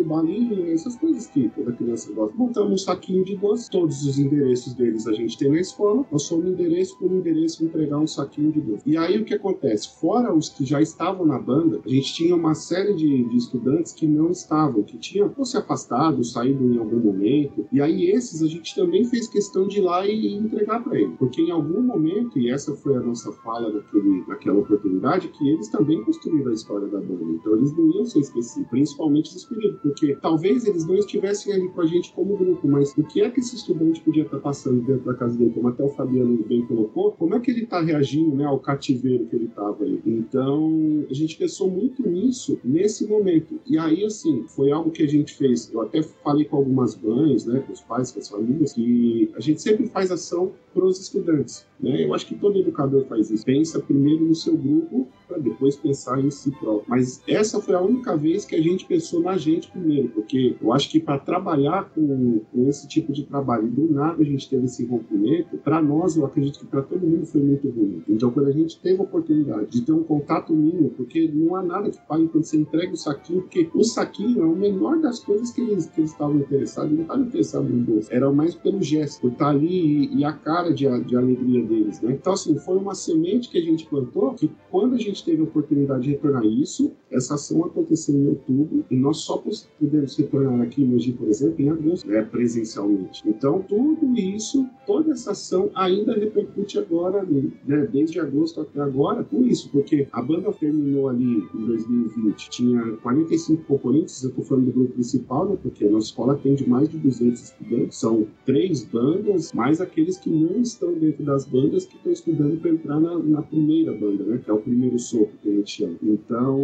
balinha, essas coisas que toda criança gosta. Montamos um saquinho de doces, todos os endereços deles a gente tem na escola, nós somos endereço por endereço entregar um saquinho de doces. E aí o que acontece? Fora os que já estavam na banda, a gente tinha uma série de, de estudantes que não estavam, que tinham ou se afastado, saído em algum momento. E aí esses a gente também fez questão de ir lá e entregar para eles. Porque em algum momento, e essa foi a nossa fala naquele, naquela oportunidade, que eles também construíram a história da banda. Então eles não iam ser esquecidos, principalmente os porque talvez eles não estivessem ali com a gente como grupo, mas o que é que esse estudante podia estar passando dentro da casa dele, como até o Fabiano bem colocou, como é que ele está reagindo né, ao cativeiro que ele estava ali. Então a gente pensou muito nisso nesse momento. E aí, assim, foi algo que a gente fez. Eu até falei com algumas mães, né, com os pais, com as famílias, que a gente sempre faz ação para os estudantes. Né? Eu acho que todo educador faz isso. Pensa primeiro no seu grupo para depois pensar em si próprio. Mas essa foi a única vez que a gente pensou na gente primeiro, porque eu acho que para trabalhar com, com, esse tipo de trabalho, do nada a gente teve esse rompimento, para nós, eu acredito que para todo mundo foi muito ruim. Então, quando a gente teve a oportunidade de ter um contato mínimo, porque não há nada que pague quando você entrega o saquinho, porque o saquinho é o menor das coisas que eles, que eles estavam interessados, não estavam interessados no bolso, era mais pelo gesto, por estar ali e, e a cara de, de alegria deles, né? Então, assim, foi uma semente que a gente plantou que quando a gente teve a oportunidade de retornar isso, essa ação aconteceu em outubro e nós só pudemos retornar aqui em Mogi, por exemplo, em agosto, né, presencialmente. Então, tudo isso, toda essa ação ainda repercute agora, né, desde agosto até agora, com isso, porque a banda terminou ali em 2020, tinha 45 componentes, eu estou falando do grupo principal, né, porque a nossa escola atende mais de 200 estudantes, são três bandas, mais aqueles que não estão dentro das bandas que estão estudando para entrar na, na, primeira banda, né, que é o primeiro soco que a gente chama. Então,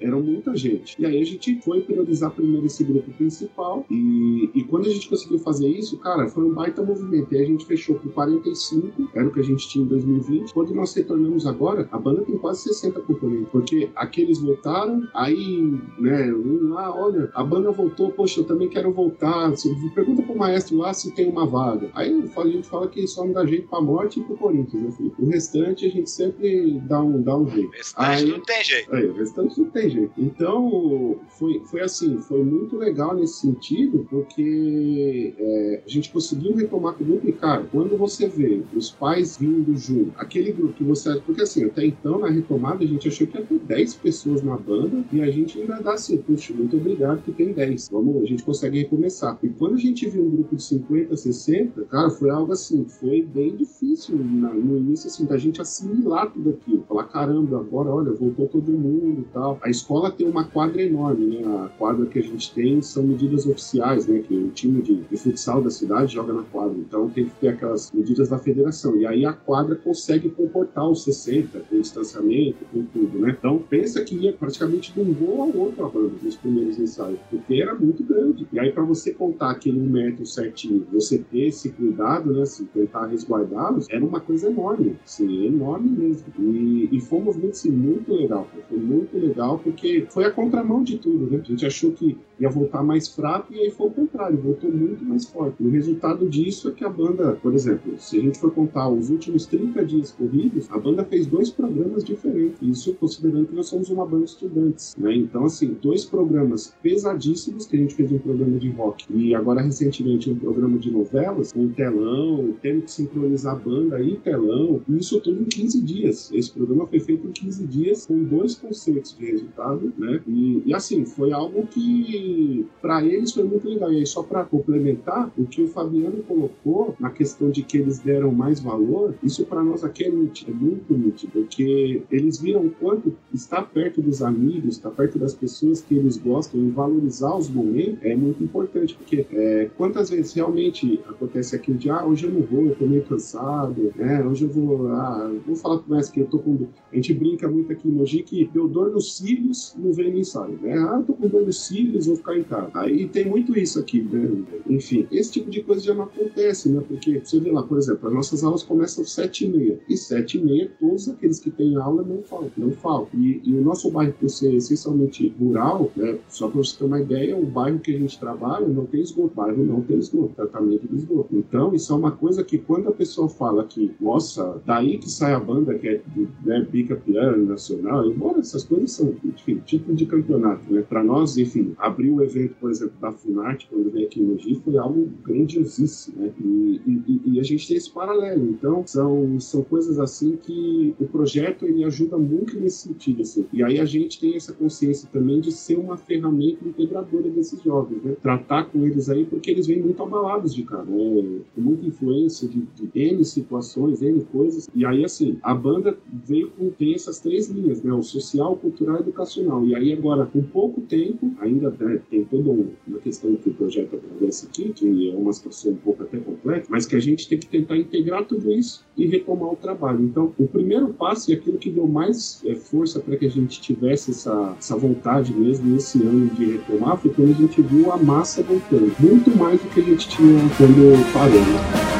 eram muita gente. E aí a gente foi priorizar primeiro esse grupo principal e, e quando a gente conseguiu fazer isso, cara, foi um baita movimento. E aí a gente fechou com 45, era o que a gente tinha em 2020. Quando nós retornamos agora, a banda tem quase 60 componentes, porque aqueles voltaram, aí, né, um lá, olha, a banda voltou, poxa, eu também quero voltar. Pergunta pro maestro lá se tem uma vaga. Aí a gente fala que só não dá jeito pra morte e pro Corinthians, né, Felipe? O restante a gente sempre dá um, dá um jeito. O restante aí, não tem jeito. Aí, o restante não tem jeito. Então, foi, foi assim, foi muito legal nesse sentido, porque é, a gente conseguiu retomar com o e, cara, quando você vê os pais vindo junto, aquele grupo que você. Porque assim, até então, na retomada, a gente achou que ia ter 10 pessoas na banda e a gente ainda dá assim, puxa, muito obrigado que tem 10. Vamos, a gente consegue recomeçar. E quando a gente viu um grupo de 50, 60, cara, foi algo assim, foi bem difícil no início, assim, da gente assimilar tudo aquilo. Falar, caramba, agora, olha, voltou todo mundo e tal. A escola tem uma quadra enorme, né? A quadra que a gente tem são medidas oficiais, né? Que o time de, de futsal da cidade joga na quadra. Então tem que ter aquelas medidas da federação. E aí a quadra consegue comportar os 60, com distanciamento, com tudo, né? Então pensa que ia praticamente de um gol ao outro a banda nos primeiros ensaios, porque era muito grande. E aí para você contar aquele um metro certinho, você ter esse cuidado, né? Assim, tentar resguardá-los, era uma coisa enorme, assim, enorme mesmo. E, e foi um movimento assim, muito legal, foi muito legal porque foi a contramão de tudo, né? A gente achou que ia voltar mais fraco e aí foi o contrário, voltou muito mais forte. E o resultado disso é que a banda, por exemplo, se a gente for contar os últimos 30 dias corridos, a banda fez dois programas diferentes. Isso considerando que nós somos uma banda de estudantes, né? Então, assim, dois programas pesadíssimos, que a gente fez um programa de rock e agora recentemente um programa de novelas, com um telão, tendo que sincronizar banda aí, telão, isso tudo em 15 dias. Esse programa foi feito em 15 dias com dois concertos de resultado, né? E, e assim, foi algo que para eles foi muito legal. E aí, só para complementar, o que o Fabiano colocou na questão de que eles deram mais valor, isso para nós aqui é nítido, é muito nítido, porque eles viram o quanto estar perto dos amigos, estar perto das pessoas que eles gostam e valorizar os momentos é muito importante, porque é, quantas vezes realmente acontece aquilo de ah, hoje eu não vou, tô meio cansado, né? Hoje eu vou, ah, vou falar mais que eu tô com. A gente brinca muito aqui em Mogi que deu dor nos cílios, não vem no ensaio, né? Ah, eu tô com dor nos cílios, vou ficar em casa. Aí tem muito isso aqui, né? Enfim, esse tipo de coisa já não acontece, né? Porque você vê lá, por exemplo, as nossas aulas começam às sete e meia. E sete e meia, todos aqueles que têm aula não faltam, não faltam. E, e o nosso bairro, por ser essencialmente rural, né? Só para você ter uma ideia, o bairro que a gente trabalha não tem esgoto. O bairro não tem esgoto, tratamento de esgoto. Então, isso é uma coisa que quando a pessoa fala que, nossa, daí que sai a banda que é né, bicampeã nacional, embora essas coisas são, enfim, tipo de campeonato, né? Para nós, enfim, abrir o evento, por exemplo, da Funarte, quando veio aqui no Mogi, foi algo grandiosíssimo, né? E, e, e, a gente tem esse paralelo. Então, são, são coisas assim que o projeto ele ajuda muito nesse sentido, assim. E aí a gente tem essa consciência também de ser uma ferramenta integradora desses jovens, né? Tratar com eles aí, porque eles vêm muito abalados de cara, né? Com muita influência de, de N situações, N coisas. E aí, assim, a banda veio com tem essas três linhas, né? O social, cultural e educacional. E aí, agora, com pouco tempo, ainda né, tem toda uma questão que o projeto atravessa aqui, que é uma situação um pouco até complexa, mas que a gente tem que tentar integrar tudo isso e retomar o trabalho. Então, o primeiro passo e aquilo que deu mais é, força para que a gente tivesse essa, essa vontade mesmo esse ano de retomar foi quando a gente viu a massa voltando. Muito mais do que a gente tinha quando parou. Né?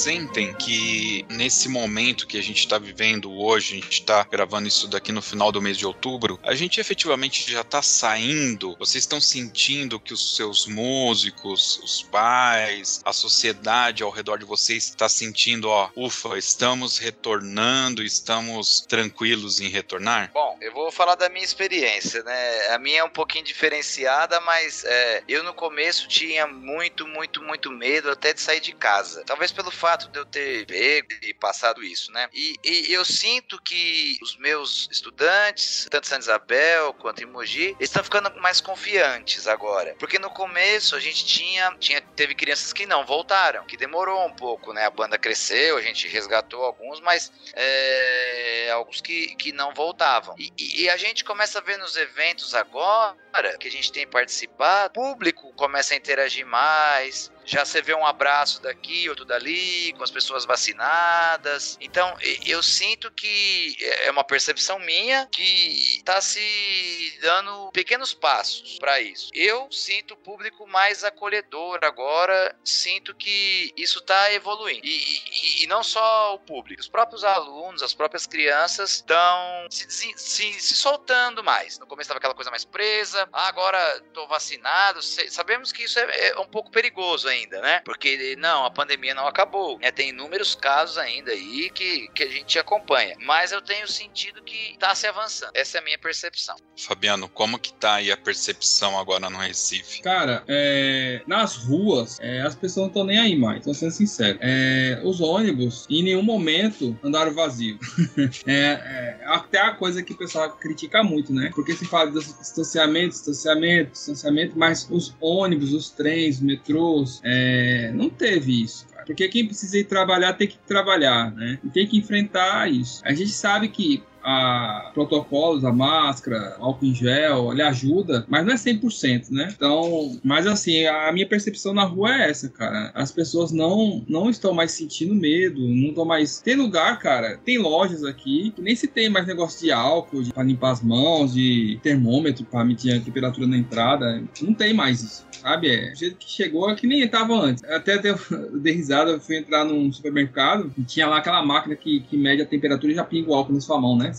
Sentem que nesse momento que a gente está vivendo hoje, a gente está gravando isso daqui no final do mês de outubro, a gente efetivamente já está saindo? Vocês estão sentindo que os seus músicos, os pais, a sociedade ao redor de vocês está sentindo, ó, ufa, estamos retornando, estamos tranquilos em retornar? Bom, eu vou falar da minha experiência, né? A minha é um pouquinho diferenciada, mas é, eu no começo tinha muito, muito, muito medo até de sair de casa. Talvez pelo fato fato de eu ter pego e passado isso, né? E, e, eu sinto que os meus estudantes, tanto Santa Isabel quanto em Mogi, estão ficando mais confiantes agora. Porque no começo a gente tinha, tinha teve crianças que não voltaram, que demorou um pouco, né? A banda cresceu, a gente resgatou alguns, mas é, alguns que, que não voltavam. E, e, a gente começa a ver nos eventos agora que a gente tem participado, o público começa a interagir mais, já você vê um abraço daqui, outro dali, com as pessoas vacinadas. Então, eu sinto que é uma percepção minha que está se dando pequenos passos para isso. Eu sinto o público mais acolhedor agora, sinto que isso está evoluindo. E, e, e, não só o público, os próprios alunos, as próprias crianças estão se, se, se, soltando mais. No começo estava aquela coisa mais presa, ah, agora estou vacinado. Sabemos que isso é, é um pouco perigoso ainda, né? Porque não, a pandemia não acabou. Né? Tem inúmeros casos ainda aí que, que a gente acompanha. Mas eu tenho sentido que está se avançando. Essa é a minha percepção. Fabiano, como que tá aí a percepção agora no Recife? Cara, é, nas ruas, é, as pessoas não estão nem aí mais, tô sendo sincero. É, os ônibus, em nenhum momento, andaram vazios. É, é, até a coisa que o pessoal critica muito, né? Porque se fala de distanciamento, distanciamento, distanciamento, mas os ônibus, os trens, metrôs, é, não teve isso. Porque quem precisa ir trabalhar tem que trabalhar, né? E tem que enfrentar isso. A gente sabe que a protocolos, a máscara, álcool em gel, ele ajuda, mas não é 100%, né? Então, mas assim, a minha percepção na rua é essa, cara. As pessoas não não estão mais sentindo medo, não estão mais. Tem lugar, cara, tem lojas aqui que nem se tem mais negócio de álcool, de, pra limpar as mãos, de termômetro pra medir a temperatura na entrada. Não tem mais isso sabe? É, o jeito que chegou é que nem estava antes. Até deu, dei risada, eu fui entrar num supermercado e tinha lá aquela máquina que, que mede a temperatura e já pinga o álcool na sua mão, né?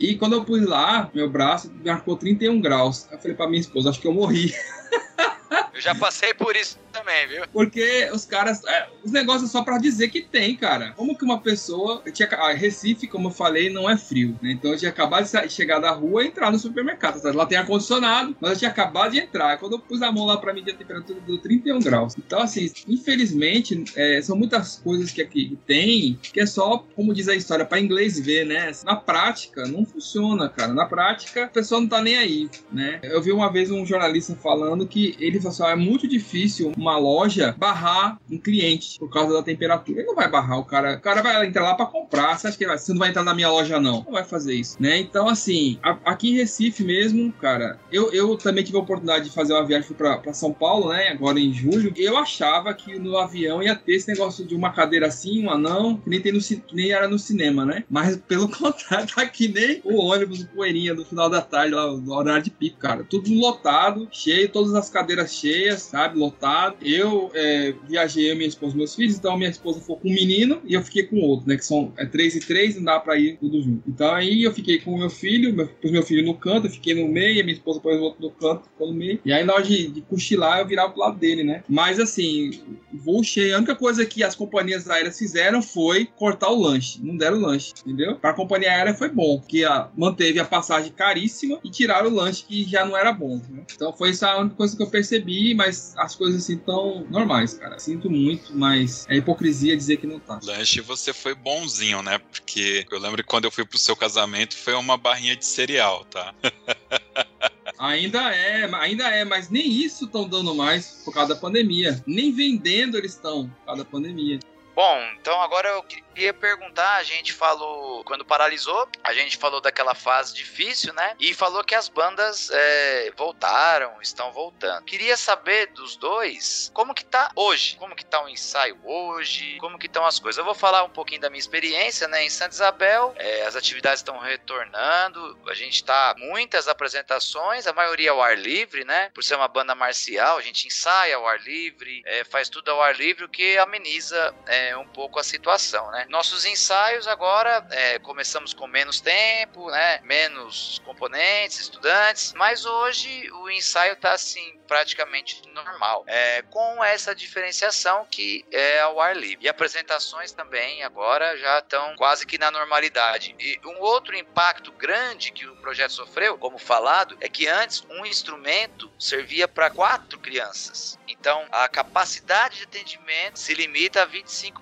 E quando eu pus lá, meu braço marcou 31 graus. Eu falei pra minha esposa, acho que eu morri. Eu já passei por isso também, viu? Porque os caras. É, os negócios só pra dizer que tem, cara. Como que uma pessoa. Tinha, a Recife, como eu falei, não é frio, né? Então eu tinha acabado de chegar da rua e entrar no supermercado. Lá tem ar-condicionado, mas eu tinha acabado de entrar. Quando eu pus a mão lá pra medir a temperatura, deu 31 graus. Então, assim, infelizmente, é, são muitas coisas que aqui tem que é só, como diz a história, para inglês ver, né? Na prática, não funciona, cara. Na prática, a pessoa não tá nem aí, né? Eu vi uma vez um jornalista falando que ele falou assim: ah, é muito difícil uma loja barrar um cliente por causa da temperatura. Ele não vai barrar o cara. O cara vai entrar lá para comprar. Você acha que vai, você não vai entrar na minha loja, não? Não vai fazer isso, né? Então, assim, a, aqui em Recife mesmo, cara, eu, eu também tive a oportunidade de fazer uma viagem para São Paulo, né? Agora em julho. Eu achava que no avião ia ter esse negócio de uma cadeira assim, uma não, que nem, tem no, nem era no cinema, né? Mas pelo contrário, tá que nem o ônibus, o poeirinha do final da tarde, lá, no horário de pico, cara. Tudo lotado, cheio, todas as cadeiras cheias, sabe? Lotado. Eu é, viajei, eu, minha esposa e meus filhos, então minha esposa foi com um menino e eu fiquei com outro, né? Que são é, três e três, não dá pra ir tudo junto. Então aí eu fiquei com o meu filho, meu, pus meu filho no canto, eu fiquei no meio, a minha esposa pôs o outro no canto, ficou no meio. E aí na hora de, de cochilar, eu virava pro lado dele, né? Mas assim, voo cheio. A única coisa que as companhias aéreas fizeram foi cortar o lanche. Não deram lanche, entendeu? Para a companhia aérea foi bom, porque a, manteve a passagem caríssima e tiraram o lanche que já não era bom. Né? Então foi essa a única coisa que eu percebi, mas as coisas assim tão normais, cara. Sinto muito, mas é hipocrisia dizer que não tá. Lanche você foi bonzinho, né? Porque eu lembro que quando eu fui pro seu casamento foi uma barrinha de cereal, tá? Ainda é, ainda é, mas nem isso estão dando mais por causa da pandemia. Nem vendendo eles estão por causa da pandemia. Bom, então agora eu queria perguntar, a gente falou, quando paralisou, a gente falou daquela fase difícil, né? E falou que as bandas é, voltaram, estão voltando. Queria saber dos dois, como que tá hoje? Como que tá o ensaio hoje? Como que estão as coisas? Eu vou falar um pouquinho da minha experiência, né? Em Santa Isabel, é, as atividades estão retornando, a gente tá muitas apresentações, a maioria ao ar livre, né? Por ser uma banda marcial, a gente ensaia ao ar livre, é, faz tudo ao ar livre, o que ameniza é, um pouco a situação, né? Nossos ensaios agora é, começamos com menos tempo, né? Menos componentes, estudantes, mas hoje o ensaio está assim praticamente normal, é, com essa diferenciação que é ao ar livre. E apresentações também agora já estão quase que na normalidade. E um outro impacto grande que o projeto sofreu, como falado, é que antes um instrumento servia para quatro crianças. Então a capacidade de atendimento se limita a 25%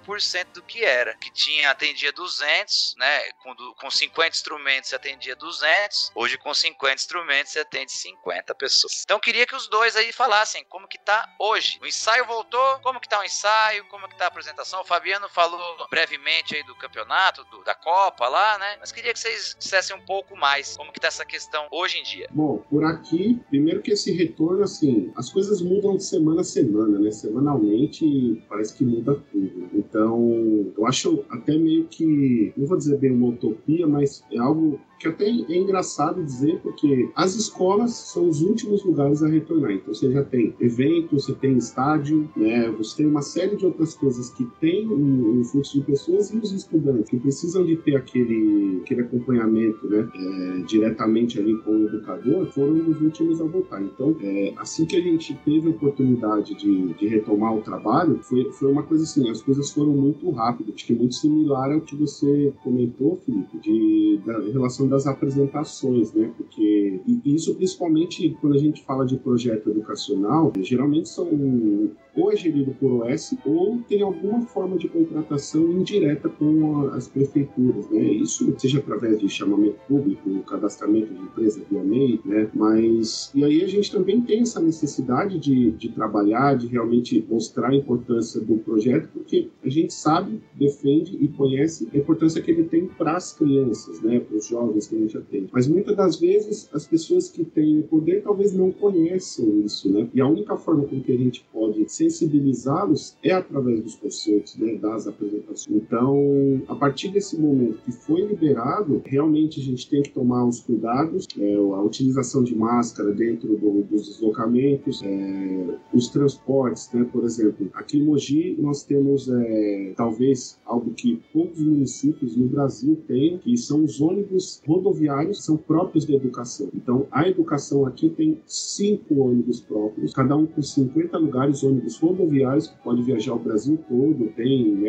do que era, que tinha atendia 200, né? Com, com 50 instrumentos você atendia 200, hoje com 50 instrumentos você atende 50 pessoas. Então queria que os dois aí falassem como que tá hoje. O ensaio voltou, como que tá o ensaio, como que tá a apresentação. O Fabiano falou brevemente aí do campeonato, do, da Copa lá, né? Mas queria que vocês dissessem um pouco mais como que tá essa questão hoje em dia. Bom, por aqui, primeiro que esse retorno, assim, as coisas mudam de semana a semana, né? Semanalmente parece que muda tudo. Então, eu acho até meio que, não vou dizer bem uma utopia, mas é algo que até é engraçado dizer, porque as escolas são os últimos lugares a retornar. Então você já tem evento, você tem estádio, né? Você tem uma série de outras coisas que tem um, um fluxo de pessoas e os estudantes que precisam de ter aquele, aquele acompanhamento, né? É, diretamente ali com o educador, foram os últimos a voltar. Então, é, assim que a gente teve a oportunidade de, de retomar o trabalho, foi, foi uma coisa assim, as coisas foram muito rápidas, acho que muito similar ao que você comentou, Felipe, de, da relação das apresentações, né? Porque isso principalmente quando a gente fala de projeto educacional, geralmente são ou é gerido por OS ou tem alguma forma de contratação indireta com as prefeituras, né? Isso seja através de chamamento público, cadastramento de empresa via MEI, né? Mas e aí a gente também tem essa necessidade de, de trabalhar, de realmente mostrar a importância do projeto, porque a gente sabe, defende e conhece a importância que ele tem para as crianças, né? Para os jovens que a gente atende. Mas muitas das vezes as pessoas que têm o poder talvez não conheçam isso, né? E a única forma com que a gente pode sensibilizá-los é através dos concertos, né, das apresentações. Então, a partir desse momento que foi liberado, realmente a gente tem que tomar os cuidados, é, a utilização de máscara dentro do, dos deslocamentos, é, os transportes, né, por exemplo, aqui em Mogi nós temos é, talvez algo que poucos municípios no Brasil têm, que são os ônibus rodoviários são próprios da educação. Então, a educação aqui tem cinco ônibus próprios, cada um com 50 lugares, ônibus rodoviários, que pode viajar o Brasil todo, tem,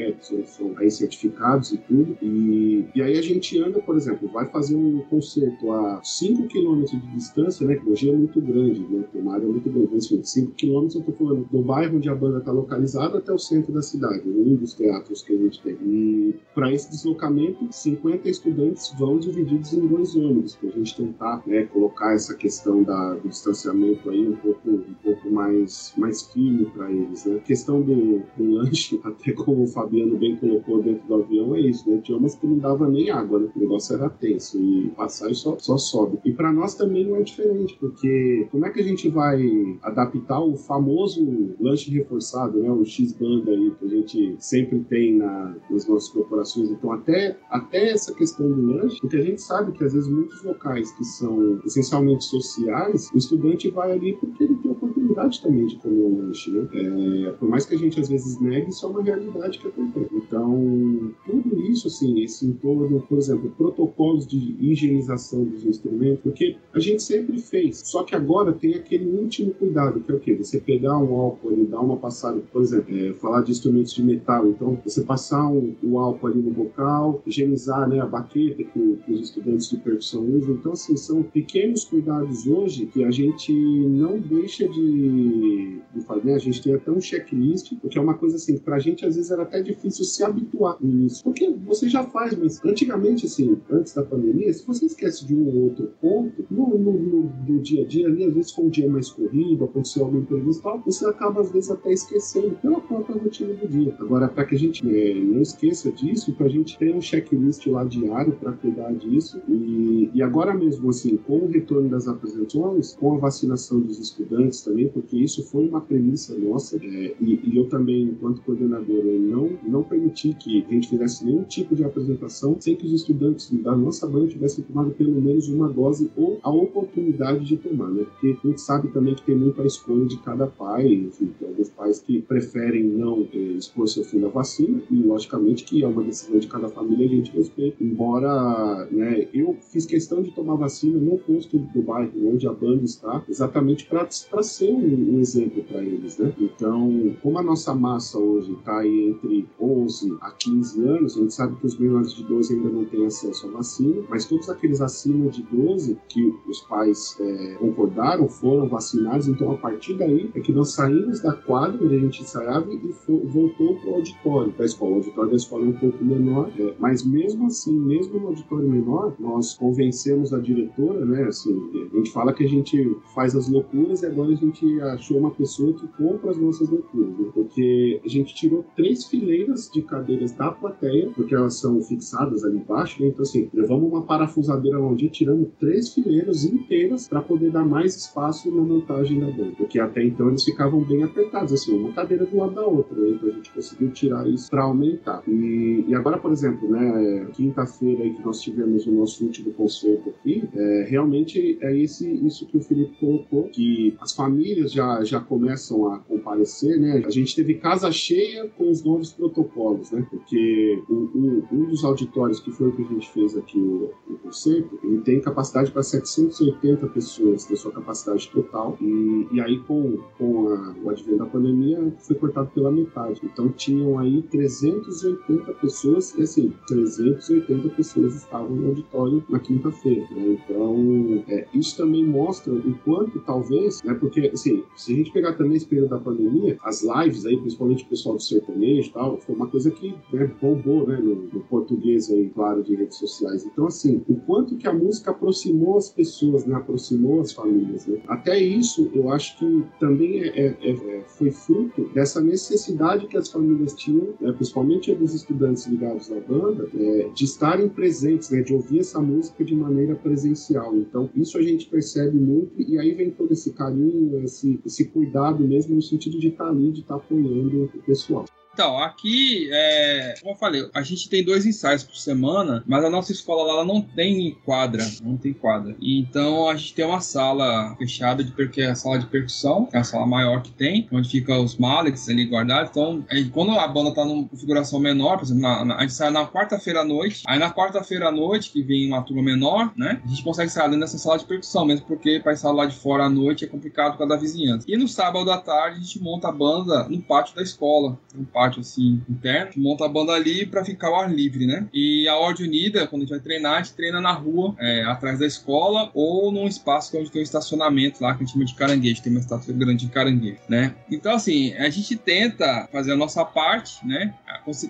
são aí certificados e tudo. E, e aí a gente anda, por exemplo, vai fazer um concerto a 5 quilômetros de distância, né, que hoje é muito grande, né, tem uma área muito grande, mas 5 quilômetros eu tô falando do bairro onde a banda está localizada até o centro da cidade, um dos teatros que a gente tem. E para esse deslocamento, 50 estudantes vão divididos em dois ônibus, para a gente tentar né, colocar essa questão da, do distanciamento aí um pouco, um pouco mais, mais firme para eles. Né? A questão do, do, lanche, até como o Fabiano bem colocou dentro do avião, é isso. Né? Tinha umas que não dava nem água, né? o negócio era tenso e passar e só, só sobe. E para nós também não é diferente, porque como é que a gente vai adaptar o famoso lanche reforçado, né? o X-Banda aí, que a gente sempre tem na, nas nossas corporações? Então, até, até essa questão do lanche, porque a gente sabe que às vezes muitos locais que são essencialmente sociais, o estudante vai ali porque ele tem oportunidade também de comer um lanche, né? É, por mais que a gente às vezes negue, isso é uma realidade que acontece. Então, tudo isso, assim, esse entorno, por exemplo, protocolos de higienização dos instrumentos, porque a gente sempre fez, só que agora tem aquele último cuidado, que é o quê? Você pegar um álcool e dar uma passada, por exemplo, é, falar de instrumentos de metal, então você passar um, o álcool ali no bocal, higienizar né, a baqueta que, que os estudantes de percussão usam. Então, assim, são pequenos cuidados hoje que a gente não deixa de, de fazer. A gente tem até um checklist, porque é uma coisa assim, pra gente às vezes era até difícil se habituar nisso. Porque você já faz, mas antigamente, assim, antes da pandemia, se você esquece de um ou outro ponto, no, no, no, no dia a dia ali, às vezes foi um dia mais corrido, aconteceu algum imprevisto tal, você acaba às vezes até esquecendo pela própria rotina do dia. Agora, para que a gente é, não esqueça disso, para a gente ter um checklist lá diário para cuidar disso e, e agora mesmo, assim, com o retorno das apresentações, com a vacinação dos estudantes também, porque isso foi uma premissa nossa, é, e, e, eu também, enquanto coordenador, eu não, não permiti que a gente fizesse nenhum tipo de apresentação sem que os estudantes da nossa banda tivessem tomado pelo menos uma dose ou a oportunidade de tomar, né? Porque a gente sabe também que tem muito a escolha de cada pai, enfim, tem alguns pais que preferem não é, expor seu filho à vacina, e logicamente que é uma decisão de cada família, a gente respeita. Embora, né, eu fiz questão de tomar vacina no posto do bairro onde a banda está, exatamente para ser um, um exemplo para eles, né? Então, como a nossa massa hoje está entre 11 a 15 anos, a gente sabe que os menores de 12 ainda não têm acesso à vacina, mas todos aqueles acima de 12 que os pais é, concordaram foram vacinados, então a partir daí é que nós saímos da quadra onde a gente ensaiava e voltou para o auditório da escola. O auditório da escola é um pouco menor, é, mas mesmo assim, mesmo no auditório menor, nós convencemos a diretora, né? Assim, a gente fala que a gente faz as loucuras e agora a gente achou uma pessoa que compra as nossas loucuras, né? porque a gente tirou três fileiras de cadeiras da plateia, porque elas são fixadas ali embaixo, né? então assim, levamos uma parafusadeira onde tiramos três fileiras inteiras para poder dar mais espaço na montagem da banda, porque até então eles ficavam bem apertados, assim, uma cadeira do lado da outra, né? então a gente conseguiu tirar isso para aumentar. E, e, agora, por exemplo, né, quinta-feira aí que nós tivemos o nosso último concerto aqui, é, realmente é esse, isso que o Felipe colocou, que as famílias já, já começam a comparecer, né? A gente teve casa cheia com os novos protocolos, né? Porque um, um, um dos auditórios que foi o que a gente fez aqui o, o concerto, ele tem capacidade para 780 pessoas da sua capacidade total e, e aí com, com a, o advento da pandemia foi cortado pela metade. Então tinham aí 380 pessoas e assim, 380 pessoas estavam no auditório na quinta-feira, né? Então é, isso também mostra o quanto talvez, né? Porque assim, se a gente pegar também esse período da pandemia, as lives aí, principalmente o pessoal do sertanejo e tal, foi uma coisa que né, bombou, né? No, no, português aí, claro, de redes sociais. Então assim, o quanto que a música aproximou as pessoas, né? Aproximou as famílias, né? Até isso, eu acho que também é, é, é, é foi fruto dessa necessidade que as famílias tinham, né? principalmente dos estudantes ligados à banda, é, de estarem presentes, né? De ouvir essa música de maneira presencial. Então, isso a gente percebe muito e aí vem todo esse carinho, esse, esse cuidado mesmo no sentido de estar tá ali, de estar tá apoiando o pessoal. Então, aqui, é, como eu falei, a gente tem dois ensaios por semana, mas a nossa escola lá ela não tem quadra, não tem quadra. Então a gente tem uma sala fechada, de, porque é a sala de percussão, que é a sala maior que tem, onde fica os mallets ali guardados. Então, é, quando a banda tá numa configuração menor, por exemplo, na, na, a gente sai na quarta-feira à noite, aí na quarta-feira à noite, que vem uma turma menor, né, a gente consegue sair dentro dessa sala de percussão, mesmo porque para sair lá de fora à noite é complicado por causa da vizinhança. E no sábado à tarde a gente monta a banda no pátio da escola, um pátio pátio assim interno, monta a banda ali para ficar ao ar livre, né? E a Ordem Unida, quando a gente vai treinar, a gente treina na rua, é, atrás da escola ou num espaço é onde tem um estacionamento lá que a gente chama de caranguejo, tem uma estátua grande de caranguejo, né? Então assim, a gente tenta fazer a nossa parte, né?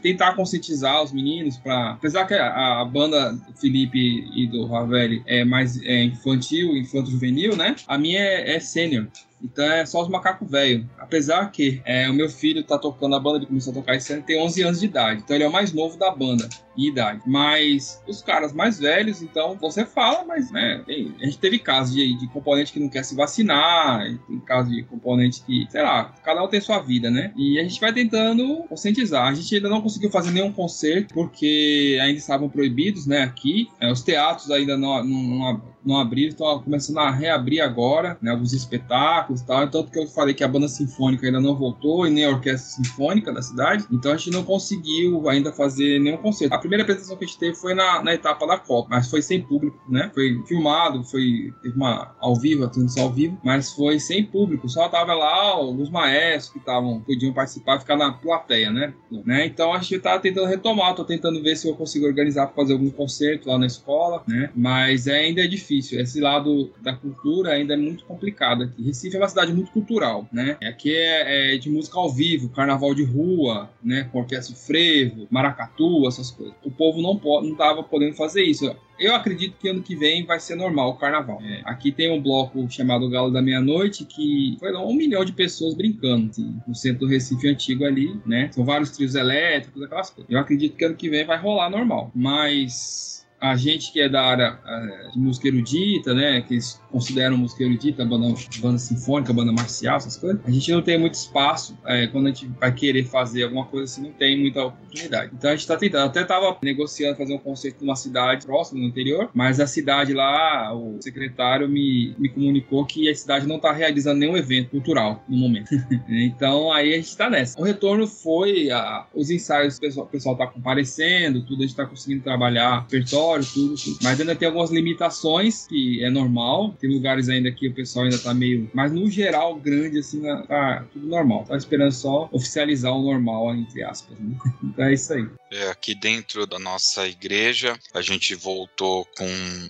Tentar conscientizar os meninos para, apesar que a, a, banda Felipe e do Ravelli é mais é, infantil, infanto juvenil, né? A minha é, é sênior. Então é só os macacos velhos. Apesar que é, o meu filho tá tocando a banda, ele começou a tocar esse ano, tem 11 anos de idade. Então ele é o mais novo da banda em idade. Mas os caras mais velhos, então você fala, mas né, tem, a gente teve casos de, de componente que não quer se vacinar, tem casos de componente que, sei lá, cada um tem sua vida, né? E a gente vai tentando conscientizar. A gente ainda não conseguiu fazer nenhum concerto porque ainda estavam proibidos, né? Aqui, é, os teatros ainda não, não, não não abriram, estão começando a reabrir agora, né, alguns espetáculos e tal. Tanto que eu falei que a banda sinfônica ainda não voltou e nem a orquestra sinfônica da cidade. Então a gente não conseguiu ainda fazer nenhum concerto. A primeira apresentação que a gente teve foi na, na etapa da Copa, mas foi sem público, né? Foi filmado, foi teve uma ao vivo, a transmissão ao vivo, mas foi sem público. Só tava lá alguns maestros que estavam podiam participar, ficar na plateia, né? né? Então a gente tá tentando retomar, tô tentando ver se eu consigo organizar para fazer algum concerto lá na escola, né? Mas é, ainda é difícil. Esse lado da cultura ainda é muito complicado aqui. Recife é uma cidade muito cultural, né? Aqui é, é de música ao vivo, carnaval de rua, né? Com orquestra frevo, maracatu, essas coisas. O povo não pode, não tava podendo fazer isso. Eu acredito que ano que vem vai ser normal o carnaval. É, aqui tem um bloco chamado Galo da Meia-Noite que foi um milhão de pessoas brincando assim, no centro do Recife antigo ali, né? São vários trios elétricos, aquelas coisas. Eu acredito que ano que vem vai rolar normal. Mas a gente que é da área uh, de música erudita, né, que eles consideram música erudita, banda, banda sinfônica, banda marcial, essas coisas, a gente não tem muito espaço é, quando a gente vai querer fazer alguma coisa assim, não tem muita oportunidade. Então a gente está tentando, até estava negociando fazer um concerto numa cidade próxima, no interior, mas a cidade lá, o secretário me, me comunicou que a cidade não está realizando nenhum evento cultural no momento. então aí a gente está nessa. O retorno foi a, os ensaios, o pessoal, o pessoal tá comparecendo, tudo, a gente está conseguindo trabalhar tudo. Mas ainda tem algumas limitações, que é normal. Tem lugares ainda que o pessoal ainda tá meio. Mas no geral, grande, assim, tá tudo normal. Tá esperando só oficializar o normal, entre aspas. Né? Então é isso aí. É, aqui dentro da nossa igreja, a gente voltou com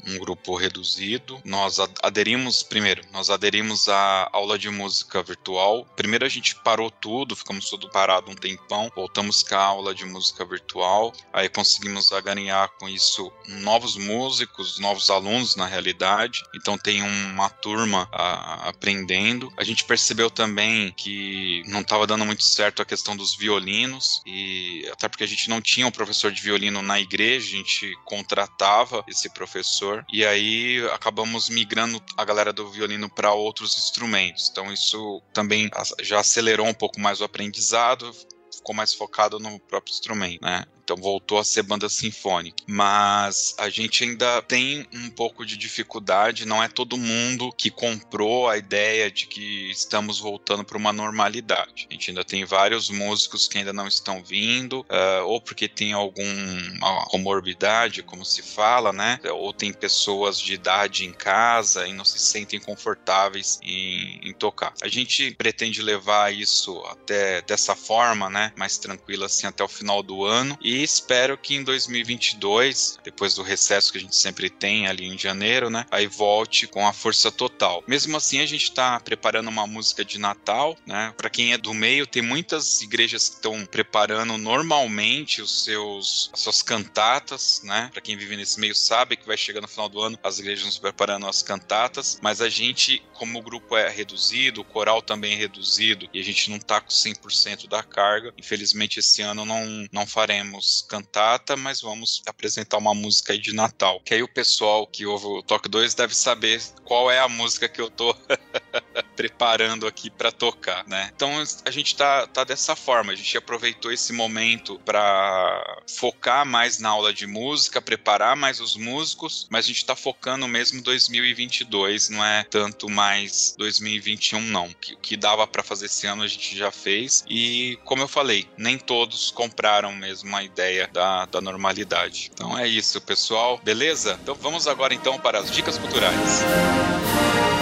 um grupo reduzido. Nós aderimos, primeiro, nós aderimos à aula de música virtual. Primeiro a gente parou tudo, ficamos tudo parado um tempão. Voltamos com a aula de música virtual. Aí conseguimos aganhar com isso novos músicos, novos alunos na realidade. Então tem uma turma a, aprendendo. A gente percebeu também que não estava dando muito certo a questão dos violinos e até porque a gente não tinha um professor de violino na igreja, a gente contratava esse professor e aí acabamos migrando a galera do violino para outros instrumentos. Então isso também já acelerou um pouco mais o aprendizado, ficou mais focado no próprio instrumento, né? Então voltou a ser banda sinfônica. Mas a gente ainda tem um pouco de dificuldade, não é todo mundo que comprou a ideia de que estamos voltando para uma normalidade. A gente ainda tem vários músicos que ainda não estão vindo, uh, ou porque tem alguma comorbidade, como se fala, né? Ou tem pessoas de idade em casa e não se sentem confortáveis em, em tocar. A gente pretende levar isso até dessa forma, né? Mais tranquila assim até o final do ano e espero que em 2022, depois do recesso que a gente sempre tem ali em janeiro, né, aí volte com a força total. Mesmo assim, a gente está preparando uma música de Natal, né? Para quem é do meio, tem muitas igrejas que estão preparando normalmente os seus as suas cantatas, né? Para quem vive nesse meio sabe que vai chegar no final do ano as igrejas nos preparando as cantatas, mas a gente, como o grupo é reduzido, o coral também é reduzido e a gente não tá com 100% da carga, infelizmente esse ano não não faremos cantata, mas vamos apresentar uma música aí de Natal. Que aí o pessoal que ouve o Toque 2 deve saber qual é a música que eu tô preparando aqui para tocar, né? Então a gente tá, tá dessa forma, a gente aproveitou esse momento para focar mais na aula de música, preparar mais os músicos, mas a gente tá focando mesmo 2022, não é tanto mais 2021 não. O que, que dava para fazer esse ano a gente já fez e como eu falei, nem todos compraram mesmo a ideia da, da normalidade. Então é isso, pessoal. Beleza? Então vamos agora então para as dicas culturais. Muito